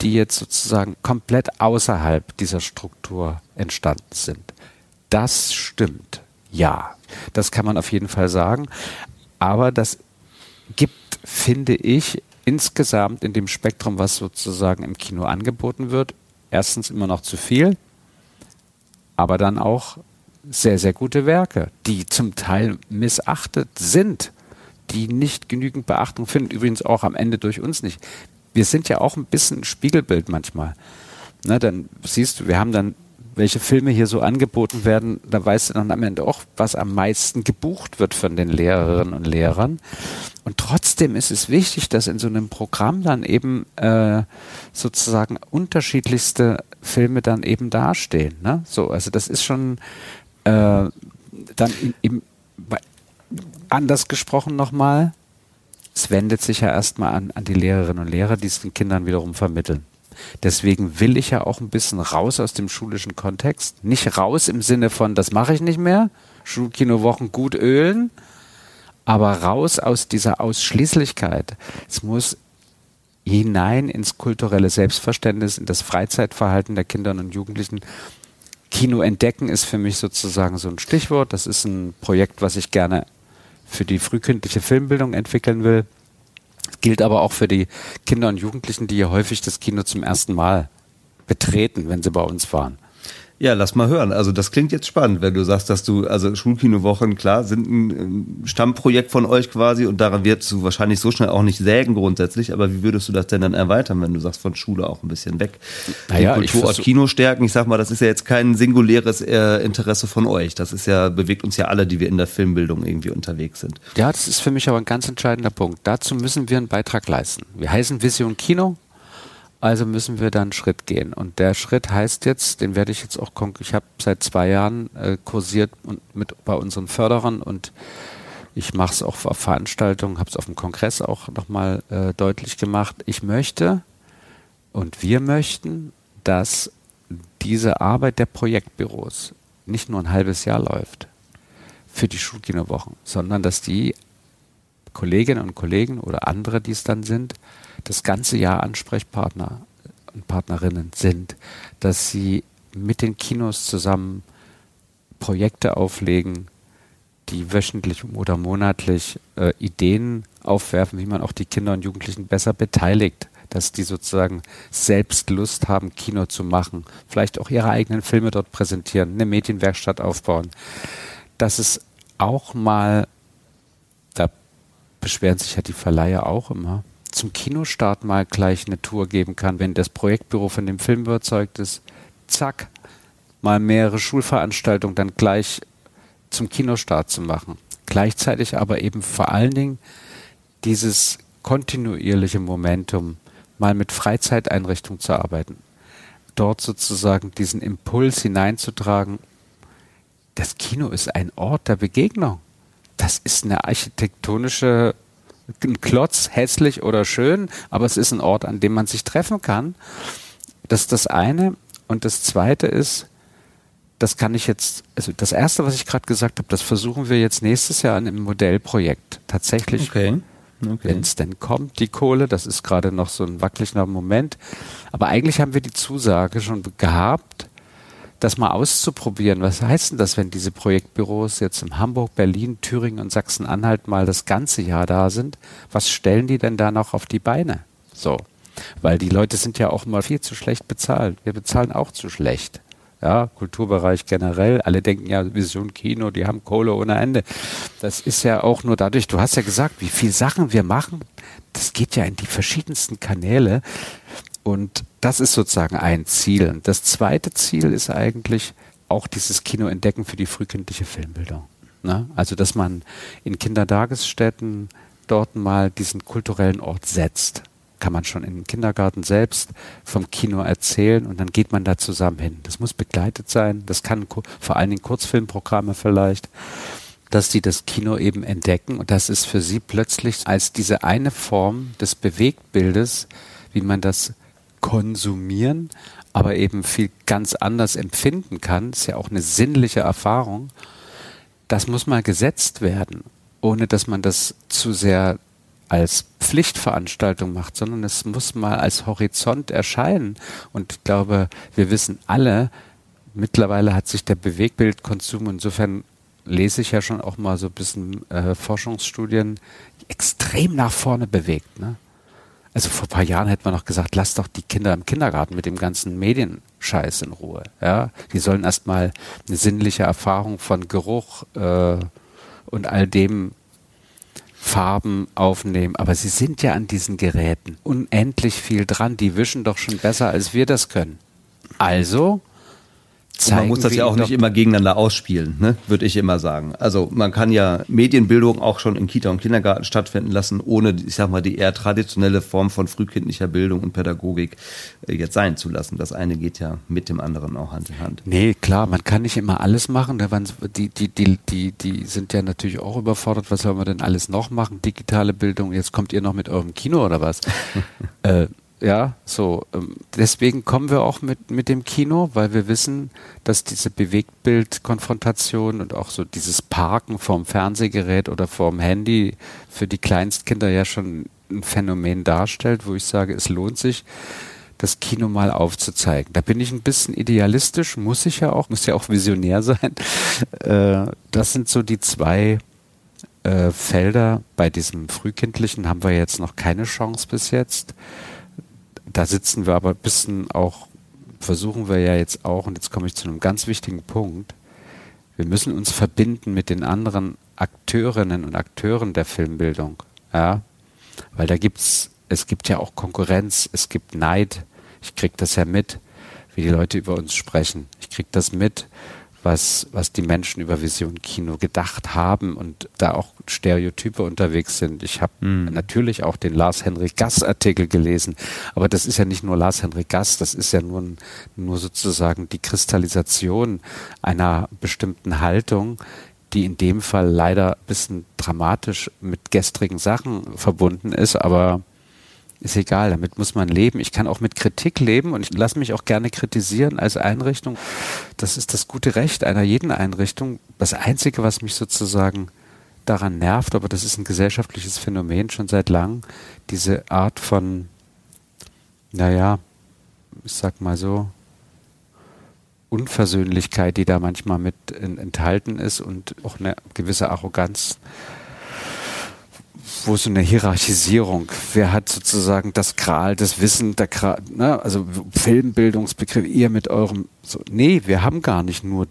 die jetzt sozusagen komplett außerhalb dieser Struktur entstanden sind. Das stimmt. Ja, das kann man auf jeden Fall sagen. Aber das gibt, finde ich, insgesamt in dem Spektrum, was sozusagen im Kino angeboten wird, erstens immer noch zu viel, aber dann auch sehr, sehr gute Werke, die zum Teil missachtet sind die nicht genügend Beachtung finden, übrigens auch am Ende durch uns nicht. Wir sind ja auch ein bisschen ein Spiegelbild manchmal. Ne, dann siehst du, wir haben dann, welche Filme hier so angeboten werden, da weißt du dann am Ende auch, was am meisten gebucht wird von den Lehrerinnen und Lehrern. Und trotzdem ist es wichtig, dass in so einem Programm dann eben äh, sozusagen unterschiedlichste Filme dann eben dastehen. Ne? So, also das ist schon äh, dann im, im anders gesprochen nochmal, es wendet sich ja erstmal an, an die Lehrerinnen und Lehrer, die es den Kindern wiederum vermitteln. Deswegen will ich ja auch ein bisschen raus aus dem schulischen Kontext. Nicht raus im Sinne von, das mache ich nicht mehr, Schulkinowochen gut ölen, aber raus aus dieser Ausschließlichkeit. Es muss hinein ins kulturelle Selbstverständnis, in das Freizeitverhalten der Kinder und Jugendlichen. Kino entdecken ist für mich sozusagen so ein Stichwort. Das ist ein Projekt, was ich gerne für die frühkindliche Filmbildung entwickeln will. Das gilt aber auch für die Kinder und Jugendlichen, die ja häufig das Kino zum ersten Mal betreten, wenn sie bei uns waren. Ja, lass mal hören. Also das klingt jetzt spannend, wenn du sagst, dass du, also Schulkinowochen, klar, sind ein Stammprojekt von euch quasi und daran wirst du wahrscheinlich so schnell auch nicht sägen grundsätzlich, aber wie würdest du das denn dann erweitern, wenn du sagst, von Schule auch ein bisschen weg? Naja, Den Kulturort Kino stärken, ich sag mal, das ist ja jetzt kein singuläres äh, Interesse von euch. Das ist ja, bewegt uns ja alle, die wir in der Filmbildung irgendwie unterwegs sind. Ja, das ist für mich aber ein ganz entscheidender Punkt. Dazu müssen wir einen Beitrag leisten. Wir heißen Vision Kino, also müssen wir dann einen Schritt gehen. Und der Schritt heißt jetzt, den werde ich jetzt auch, ich habe seit zwei Jahren äh, kursiert und mit bei unseren Förderern und ich mache es auch auf Veranstaltungen, habe es auf dem Kongress auch nochmal äh, deutlich gemacht. Ich möchte und wir möchten, dass diese Arbeit der Projektbüros nicht nur ein halbes Jahr läuft für die Schulkinowochen, sondern dass die Kolleginnen und Kollegen oder andere, die es dann sind, das ganze Jahr Ansprechpartner und Partnerinnen sind, dass sie mit den Kinos zusammen Projekte auflegen, die wöchentlich oder monatlich äh, Ideen aufwerfen, wie man auch die Kinder und Jugendlichen besser beteiligt, dass die sozusagen selbst Lust haben, Kino zu machen, vielleicht auch ihre eigenen Filme dort präsentieren, eine Medienwerkstatt aufbauen. Dass es auch mal, da beschweren sich ja die Verleiher auch immer, zum Kinostart mal gleich eine Tour geben kann, wenn das Projektbüro von dem Film überzeugt ist, zack, mal mehrere Schulveranstaltungen dann gleich zum Kinostart zu machen. Gleichzeitig aber eben vor allen Dingen dieses kontinuierliche Momentum, mal mit Freizeiteinrichtungen zu arbeiten, dort sozusagen diesen Impuls hineinzutragen, das Kino ist ein Ort der Begegnung. Das ist eine architektonische ein Klotz, hässlich oder schön, aber es ist ein Ort, an dem man sich treffen kann. Das ist das eine. Und das Zweite ist, das kann ich jetzt, also das Erste, was ich gerade gesagt habe, das versuchen wir jetzt nächstes Jahr in einem Modellprojekt tatsächlich. Okay. Okay. Wenn es denn kommt, die Kohle, das ist gerade noch so ein wackeliger Moment. Aber eigentlich haben wir die Zusage schon gehabt, das mal auszuprobieren. Was heißt denn das, wenn diese Projektbüros jetzt in Hamburg, Berlin, Thüringen und Sachsen-Anhalt mal das ganze Jahr da sind? Was stellen die denn da noch auf die Beine? So. Weil die Leute sind ja auch mal viel zu schlecht bezahlt. Wir bezahlen auch zu schlecht. Ja, Kulturbereich generell. Alle denken ja, Vision Kino, die haben Kohle ohne Ende. Das ist ja auch nur dadurch, du hast ja gesagt, wie viel Sachen wir machen. Das geht ja in die verschiedensten Kanäle. Und das ist sozusagen ein Ziel. Das zweite Ziel ist eigentlich auch dieses Kino entdecken für die frühkindliche Filmbildung. Ne? Also, dass man in Kindertagesstätten dort mal diesen kulturellen Ort setzt kann man schon im Kindergarten selbst vom Kino erzählen und dann geht man da zusammen hin. Das muss begleitet sein. Das kann vor allen Dingen Kurzfilmprogramme vielleicht, dass die das Kino eben entdecken und das ist für sie plötzlich als diese eine Form des Bewegtbildes, wie man das konsumieren, aber eben viel ganz anders empfinden kann, ist ja auch eine sinnliche Erfahrung. Das muss mal gesetzt werden, ohne dass man das zu sehr als Pflichtveranstaltung macht, sondern es muss mal als Horizont erscheinen. Und ich glaube, wir wissen alle, mittlerweile hat sich der Bewegtbildkonsum, insofern lese ich ja schon auch mal so ein bisschen äh, Forschungsstudien, extrem nach vorne bewegt. Ne? Also vor ein paar Jahren hätte man noch gesagt, lass doch die Kinder im Kindergarten mit dem ganzen Medienscheiß in Ruhe. Ja, die sollen erstmal eine sinnliche Erfahrung von Geruch äh, und all dem Farben aufnehmen. Aber sie sind ja an diesen Geräten unendlich viel dran. Die wischen doch schon besser, als wir das können. Also man muss das ja auch nicht immer gegeneinander ausspielen, ne? würde ich immer sagen. Also man kann ja Medienbildung auch schon in Kita und Kindergarten stattfinden lassen, ohne, ich sag mal, die eher traditionelle Form von frühkindlicher Bildung und Pädagogik äh, jetzt sein zu lassen. Das eine geht ja mit dem anderen auch Hand in Hand. Nee, klar, man kann nicht immer alles machen. Die, die, die, die, die sind ja natürlich auch überfordert. Was soll man denn alles noch machen? Digitale Bildung, jetzt kommt ihr noch mit eurem Kino oder was? äh, ja, so. Ähm, deswegen kommen wir auch mit, mit dem Kino, weil wir wissen, dass diese Bewegtbildkonfrontation und auch so dieses Parken vorm Fernsehgerät oder vorm Handy für die Kleinstkinder ja schon ein Phänomen darstellt, wo ich sage, es lohnt sich, das Kino mal aufzuzeigen. Da bin ich ein bisschen idealistisch, muss ich ja auch, muss ja auch visionär sein. Äh, das sind so die zwei äh, Felder. Bei diesem Frühkindlichen haben wir jetzt noch keine Chance bis jetzt da sitzen wir aber ein bisschen auch, versuchen wir ja jetzt auch, und jetzt komme ich zu einem ganz wichtigen Punkt, wir müssen uns verbinden mit den anderen Akteurinnen und Akteuren der Filmbildung. Ja? Weil da gibt's, es gibt ja auch Konkurrenz, es gibt Neid. Ich krieg das ja mit, wie die Leute über uns sprechen. Ich krieg das mit, was, was die Menschen über Vision Kino gedacht haben und da auch Stereotype unterwegs sind. Ich habe mhm. natürlich auch den Lars-Henrik Gass-Artikel gelesen, aber das ist ja nicht nur Lars-Henrik Gass, das ist ja nur, nur sozusagen die Kristallisation einer bestimmten Haltung, die in dem Fall leider ein bisschen dramatisch mit gestrigen Sachen verbunden ist, aber ist egal, damit muss man leben. Ich kann auch mit Kritik leben und ich lasse mich auch gerne kritisieren als Einrichtung. Das ist das gute Recht einer jeden Einrichtung. Das Einzige, was mich sozusagen daran nervt, aber das ist ein gesellschaftliches Phänomen schon seit langem, diese Art von, naja, ich sag mal so, Unversöhnlichkeit, die da manchmal mit enthalten ist und auch eine gewisse Arroganz wo so eine Hierarchisierung, wer hat sozusagen das Kral, das Wissen, der Kral, ne? also Filmbildungsbegriff, ihr mit eurem, so, nee, wir haben gar nicht nur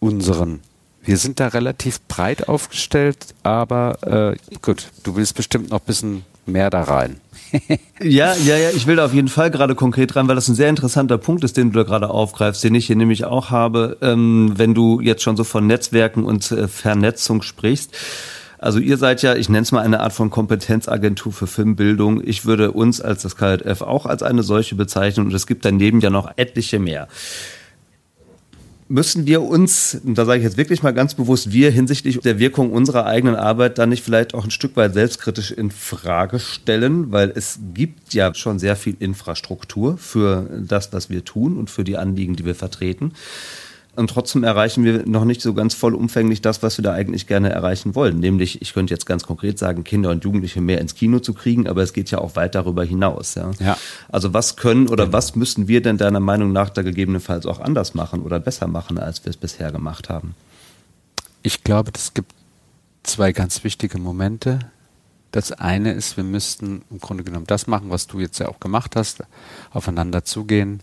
unseren. Wir sind da relativ breit aufgestellt, aber äh, gut, du willst bestimmt noch ein bisschen mehr da rein. ja, ja, ja, ich will da auf jeden Fall gerade konkret rein, weil das ein sehr interessanter Punkt ist, den du da gerade aufgreifst, den ich hier nämlich auch habe, ähm, wenn du jetzt schon so von Netzwerken und äh, Vernetzung sprichst. Also ihr seid ja, ich nenne es mal eine Art von Kompetenzagentur für Filmbildung. Ich würde uns als das KJF auch als eine solche bezeichnen und es gibt daneben ja noch etliche mehr. müssen wir uns, und da sage ich jetzt wirklich mal ganz bewusst, wir hinsichtlich der Wirkung unserer eigenen Arbeit dann nicht vielleicht auch ein Stück weit selbstkritisch in Frage stellen, weil es gibt ja schon sehr viel Infrastruktur für das, was wir tun und für die Anliegen, die wir vertreten. Und trotzdem erreichen wir noch nicht so ganz vollumfänglich das, was wir da eigentlich gerne erreichen wollen. Nämlich, ich könnte jetzt ganz konkret sagen, Kinder und Jugendliche mehr ins Kino zu kriegen, aber es geht ja auch weit darüber hinaus. Ja? ja. Also was können oder genau. was müssen wir denn deiner Meinung nach da gegebenenfalls auch anders machen oder besser machen, als wir es bisher gemacht haben? Ich glaube, es gibt zwei ganz wichtige Momente. Das eine ist, wir müssten im Grunde genommen das machen, was du jetzt ja auch gemacht hast, aufeinander zugehen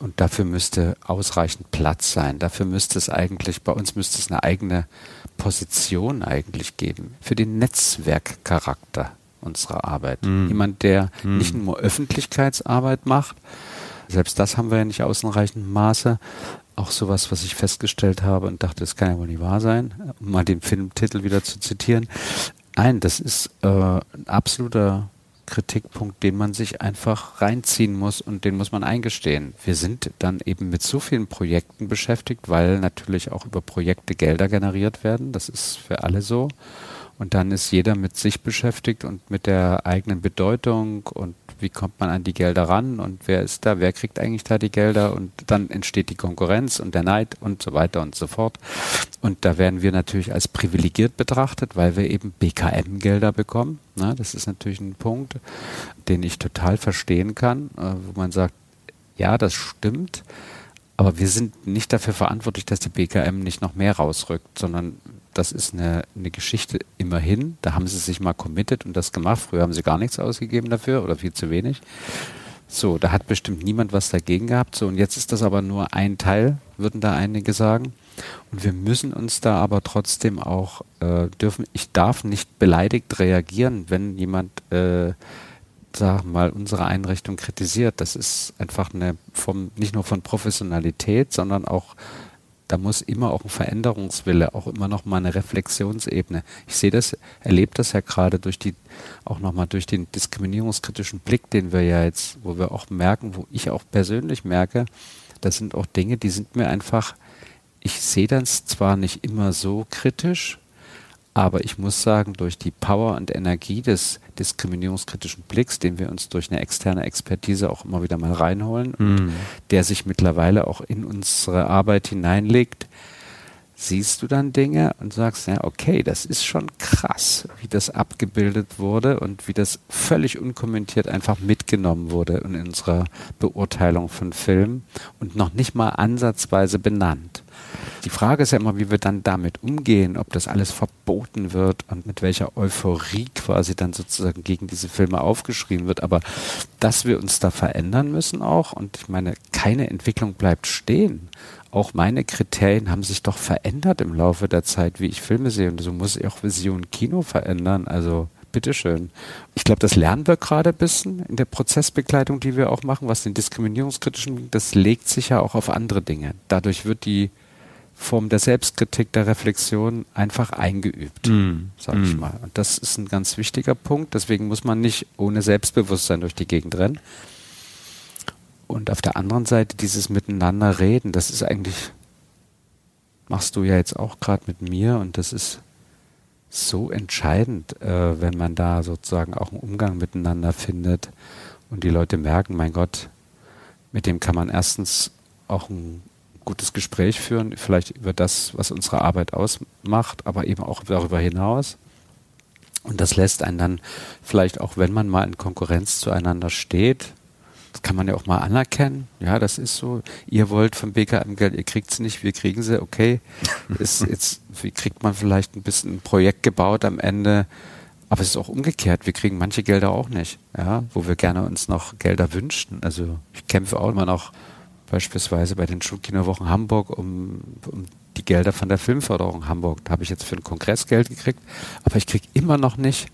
und dafür müsste ausreichend Platz sein. Dafür müsste es eigentlich, bei uns müsste es eine eigene Position eigentlich geben für den Netzwerkcharakter unserer Arbeit. Mm. Jemand, der mm. nicht nur Öffentlichkeitsarbeit macht, selbst das haben wir ja nicht ausreichend Maße. Auch sowas, was ich festgestellt habe und dachte, das kann ja wohl nicht wahr sein, um mal den Filmtitel wieder zu zitieren. Nein, das ist äh, ein absoluter Kritikpunkt, den man sich einfach reinziehen muss und den muss man eingestehen. Wir sind dann eben mit so vielen Projekten beschäftigt, weil natürlich auch über Projekte Gelder generiert werden. Das ist für alle so. Und dann ist jeder mit sich beschäftigt und mit der eigenen Bedeutung und wie kommt man an die Gelder ran und wer ist da, wer kriegt eigentlich da die Gelder und dann entsteht die Konkurrenz und der Neid und so weiter und so fort. Und da werden wir natürlich als privilegiert betrachtet, weil wir eben BKM-Gelder bekommen. Na, das ist natürlich ein Punkt, den ich total verstehen kann, äh, wo man sagt, ja, das stimmt. Aber wir sind nicht dafür verantwortlich, dass die BKM nicht noch mehr rausrückt, sondern das ist eine, eine Geschichte immerhin. Da haben sie sich mal committed und das gemacht. Früher haben sie gar nichts ausgegeben dafür oder viel zu wenig. So, da hat bestimmt niemand was dagegen gehabt. So, und jetzt ist das aber nur ein Teil, würden da einige sagen. Und wir müssen uns da aber trotzdem auch äh, dürfen, ich darf nicht beleidigt reagieren, wenn jemand, äh, sag mal, unsere Einrichtung kritisiert. Das ist einfach eine vom, nicht nur von Professionalität, sondern auch da muss immer auch ein Veränderungswille, auch immer noch mal eine Reflexionsebene. Ich sehe das, erlebe das ja gerade durch die, auch noch mal durch den diskriminierungskritischen Blick, den wir ja jetzt, wo wir auch merken, wo ich auch persönlich merke, das sind auch Dinge, die sind mir einfach, ich sehe das zwar nicht immer so kritisch, aber ich muss sagen, durch die Power und Energie des diskriminierungskritischen Blicks, den wir uns durch eine externe Expertise auch immer wieder mal reinholen, mm. der sich mittlerweile auch in unsere Arbeit hineinlegt, siehst du dann Dinge und sagst, ja, okay, das ist schon krass, wie das abgebildet wurde und wie das völlig unkommentiert einfach mitgenommen wurde in unserer Beurteilung von Filmen und noch nicht mal ansatzweise benannt. Die Frage ist ja immer, wie wir dann damit umgehen, ob das alles verboten wird und mit welcher Euphorie quasi dann sozusagen gegen diese Filme aufgeschrieben wird. Aber dass wir uns da verändern müssen auch, und ich meine, keine Entwicklung bleibt stehen. Auch meine Kriterien haben sich doch verändert im Laufe der Zeit, wie ich Filme sehe. Und so muss ich auch Vision Kino verändern. Also bitteschön. Ich glaube, das lernen wir gerade ein bisschen in der Prozessbegleitung, die wir auch machen, was den diskriminierungskritischen, das legt sich ja auch auf andere Dinge. Dadurch wird die Form der Selbstkritik, der Reflexion einfach eingeübt, mm. sag ich mm. mal. Und das ist ein ganz wichtiger Punkt. Deswegen muss man nicht ohne Selbstbewusstsein durch die Gegend rennen. Und auf der anderen Seite dieses Miteinander reden, das ist eigentlich, machst du ja jetzt auch gerade mit mir und das ist so entscheidend, äh, wenn man da sozusagen auch einen Umgang miteinander findet und die Leute merken, mein Gott, mit dem kann man erstens auch ein gutes Gespräch führen, vielleicht über das, was unsere Arbeit ausmacht, aber eben auch darüber hinaus. Und das lässt einen dann vielleicht auch, wenn man mal in Konkurrenz zueinander steht, das kann man ja auch mal anerkennen. Ja, das ist so. Ihr wollt vom BKM Geld, ihr kriegt es nicht, wir kriegen sie. Okay, ist jetzt, wie kriegt man vielleicht ein bisschen ein Projekt gebaut am Ende? Aber es ist auch umgekehrt. Wir kriegen manche Gelder auch nicht. Ja, wo wir gerne uns noch Gelder wünschten. Also ich kämpfe auch immer noch beispielsweise bei den Schulkinowochen Hamburg um, um die Gelder von der Filmförderung Hamburg. Da habe ich jetzt für den Kongress Geld gekriegt, aber ich kriege immer noch nicht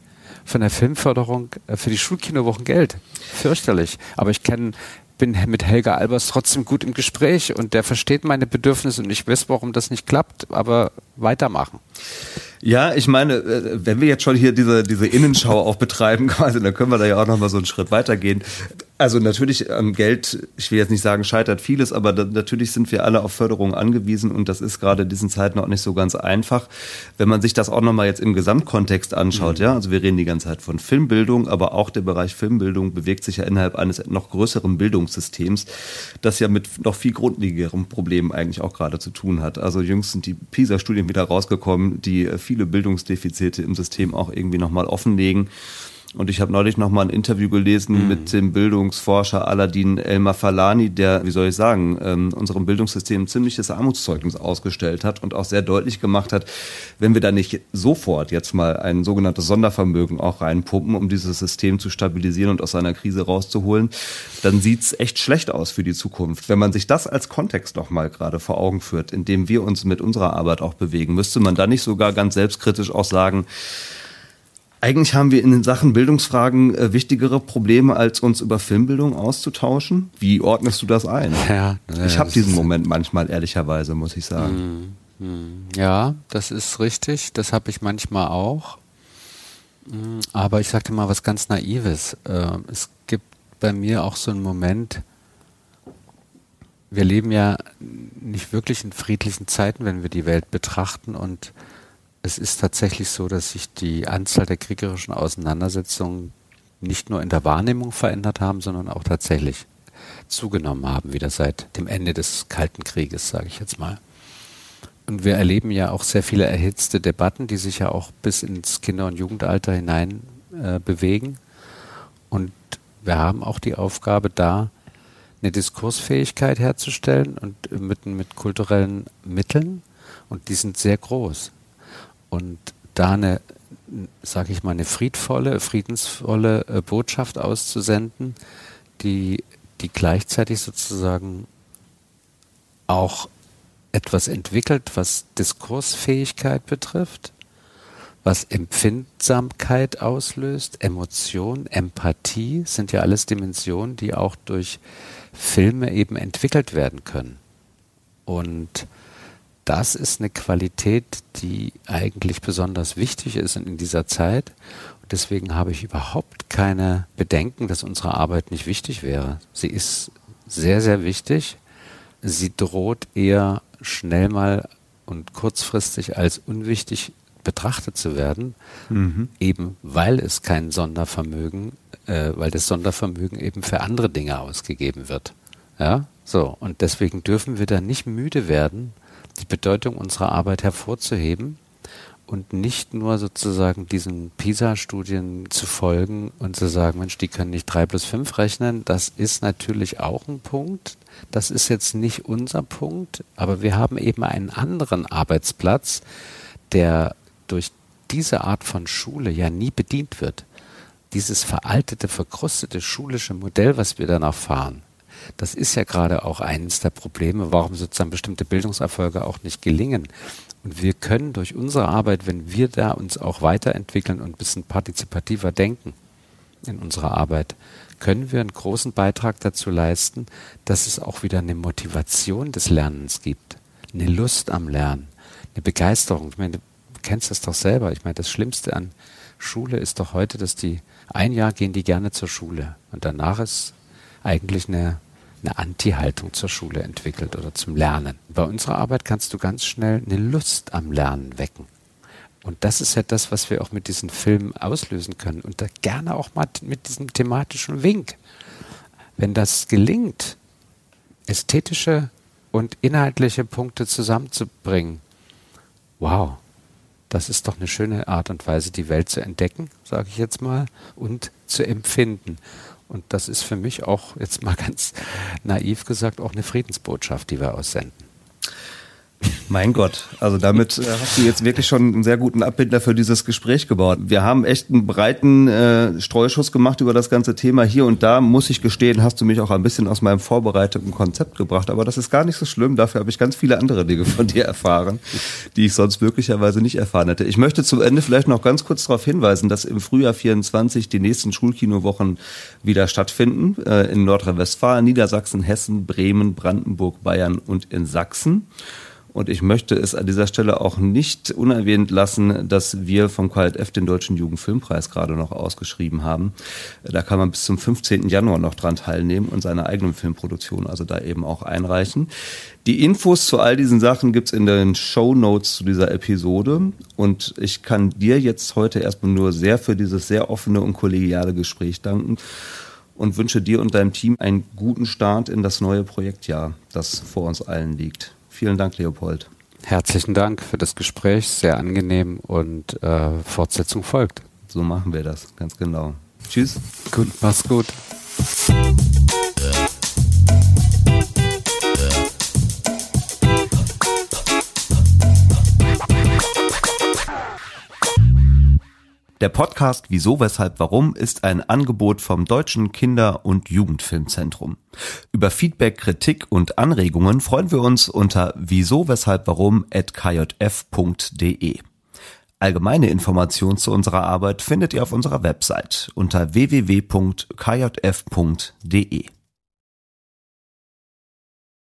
von der Filmförderung äh, für die Schulkinowochen Geld. Fürchterlich. Aber ich kenne bin mit Helga Albers trotzdem gut im Gespräch und der versteht meine Bedürfnisse und ich weiß, warum das nicht klappt, aber weitermachen. Ja, ich meine, äh, wenn wir jetzt schon hier diese, diese Innenschau auch betreiben, quasi, dann können wir da ja auch nochmal so einen Schritt weitergehen. Also natürlich am Geld, ich will jetzt nicht sagen, scheitert vieles, aber da, natürlich sind wir alle auf Förderung angewiesen und das ist gerade in diesen Zeiten auch nicht so ganz einfach. Wenn man sich das auch nochmal jetzt im Gesamtkontext anschaut, mhm. ja, also wir reden die ganze Zeit von Filmbildung, aber auch der Bereich Filmbildung bewegt sich ja innerhalb eines noch größeren Bildungssystems, das ja mit noch viel grundlegeren Problemen eigentlich auch gerade zu tun hat. Also jüngst sind die PISA-Studien wieder rausgekommen, die viele Bildungsdefizite im System auch irgendwie nochmal offenlegen. Und ich habe neulich noch mal ein Interview gelesen mhm. mit dem Bildungsforscher Aladin Elmar Falani, der, wie soll ich sagen, ähm, unserem Bildungssystem ein ziemliches Armutszeugnis ausgestellt hat und auch sehr deutlich gemacht hat, wenn wir da nicht sofort jetzt mal ein sogenanntes Sondervermögen auch reinpumpen, um dieses System zu stabilisieren und aus seiner Krise rauszuholen, dann sieht's echt schlecht aus für die Zukunft. Wenn man sich das als Kontext noch mal gerade vor Augen führt, in dem wir uns mit unserer Arbeit auch bewegen, müsste man da nicht sogar ganz selbstkritisch auch sagen, eigentlich haben wir in den Sachen Bildungsfragen äh, wichtigere Probleme, als uns über Filmbildung auszutauschen. Wie ordnest du das ein? Ja, ja ich habe diesen Moment manchmal, ehrlicherweise, muss ich sagen. Hm, hm. Ja, das ist richtig. Das habe ich manchmal auch. Hm, aber ich sagte mal was ganz Naives. Äh, es gibt bei mir auch so einen Moment, wir leben ja nicht wirklich in friedlichen Zeiten, wenn wir die Welt betrachten und es ist tatsächlich so, dass sich die Anzahl der kriegerischen Auseinandersetzungen nicht nur in der Wahrnehmung verändert haben, sondern auch tatsächlich zugenommen haben, wieder seit dem Ende des Kalten Krieges, sage ich jetzt mal. Und wir erleben ja auch sehr viele erhitzte Debatten, die sich ja auch bis ins Kinder- und Jugendalter hinein äh, bewegen. Und wir haben auch die Aufgabe da, eine Diskursfähigkeit herzustellen und mit, mit kulturellen Mitteln. Und die sind sehr groß. Und da eine, sage ich mal, eine friedvolle, friedensvolle äh, Botschaft auszusenden, die, die gleichzeitig sozusagen auch etwas entwickelt, was Diskursfähigkeit betrifft, was Empfindsamkeit auslöst, Emotion, Empathie sind ja alles Dimensionen, die auch durch Filme eben entwickelt werden können. Und das ist eine Qualität, die eigentlich besonders wichtig ist in dieser Zeit. Und deswegen habe ich überhaupt keine Bedenken, dass unsere Arbeit nicht wichtig wäre. Sie ist sehr, sehr wichtig. Sie droht eher schnell mal und kurzfristig als unwichtig betrachtet zu werden, mhm. eben weil es kein Sondervermögen, äh, weil das Sondervermögen eben für andere Dinge ausgegeben wird. Ja, so. Und deswegen dürfen wir da nicht müde werden, die Bedeutung unserer Arbeit hervorzuheben und nicht nur sozusagen diesen PISA-Studien zu folgen und zu sagen, Mensch, die können nicht drei plus fünf rechnen. Das ist natürlich auch ein Punkt. Das ist jetzt nicht unser Punkt, aber wir haben eben einen anderen Arbeitsplatz, der durch diese Art von Schule ja nie bedient wird. Dieses veraltete, verkrustete schulische Modell, was wir dann auch fahren, das ist ja gerade auch eines der Probleme, warum sozusagen bestimmte Bildungserfolge auch nicht gelingen. Und wir können durch unsere Arbeit, wenn wir da uns auch weiterentwickeln und ein bisschen partizipativer denken in unserer Arbeit, können wir einen großen Beitrag dazu leisten, dass es auch wieder eine Motivation des Lernens gibt, eine Lust am Lernen, eine Begeisterung. Ich meine, du kennst das doch selber. Ich meine, das Schlimmste an Schule ist doch heute, dass die ein Jahr gehen die gerne zur Schule und danach ist eigentlich eine eine Anti-Haltung zur Schule entwickelt oder zum Lernen. Bei unserer Arbeit kannst du ganz schnell eine Lust am Lernen wecken. Und das ist ja das, was wir auch mit diesen Filmen auslösen können. Und da gerne auch mal mit diesem thematischen Wink. Wenn das gelingt, ästhetische und inhaltliche Punkte zusammenzubringen, wow, das ist doch eine schöne Art und Weise, die Welt zu entdecken, sage ich jetzt mal, und zu empfinden. Und das ist für mich auch, jetzt mal ganz naiv gesagt, auch eine Friedensbotschaft, die wir aussenden. Mein Gott, also damit äh, hast du jetzt wirklich schon einen sehr guten Abbinder für dieses Gespräch gebaut. Wir haben echt einen breiten äh, Streuschuss gemacht über das ganze Thema. Hier und da, muss ich gestehen, hast du mich auch ein bisschen aus meinem vorbereiteten Konzept gebracht. Aber das ist gar nicht so schlimm. Dafür habe ich ganz viele andere Dinge von dir erfahren, die ich sonst möglicherweise nicht erfahren hätte. Ich möchte zum Ende vielleicht noch ganz kurz darauf hinweisen, dass im Frühjahr 24 die nächsten Schulkinowochen wieder stattfinden. Äh, in Nordrhein-Westfalen, Niedersachsen, Hessen, Bremen, Brandenburg, Bayern und in Sachsen. Und ich möchte es an dieser Stelle auch nicht unerwähnt lassen, dass wir vom KLF den Deutschen Jugendfilmpreis gerade noch ausgeschrieben haben. Da kann man bis zum 15. Januar noch dran teilnehmen und seine eigenen Filmproduktionen also da eben auch einreichen. Die Infos zu all diesen Sachen gibt's in den Show Notes zu dieser Episode. Und ich kann dir jetzt heute erstmal nur sehr für dieses sehr offene und kollegiale Gespräch danken und wünsche dir und deinem Team einen guten Start in das neue Projektjahr, das vor uns allen liegt. Vielen Dank, Leopold. Herzlichen Dank für das Gespräch, sehr angenehm und äh, Fortsetzung folgt. So machen wir das, ganz genau. Tschüss. Gut, mach's gut. Der Podcast Wieso, Weshalb, Warum ist ein Angebot vom Deutschen Kinder- und Jugendfilmzentrum. Über Feedback, Kritik und Anregungen freuen wir uns unter wieso, weshalb, warum at kjf.de. Allgemeine Informationen zu unserer Arbeit findet ihr auf unserer Website unter www.kjf.de.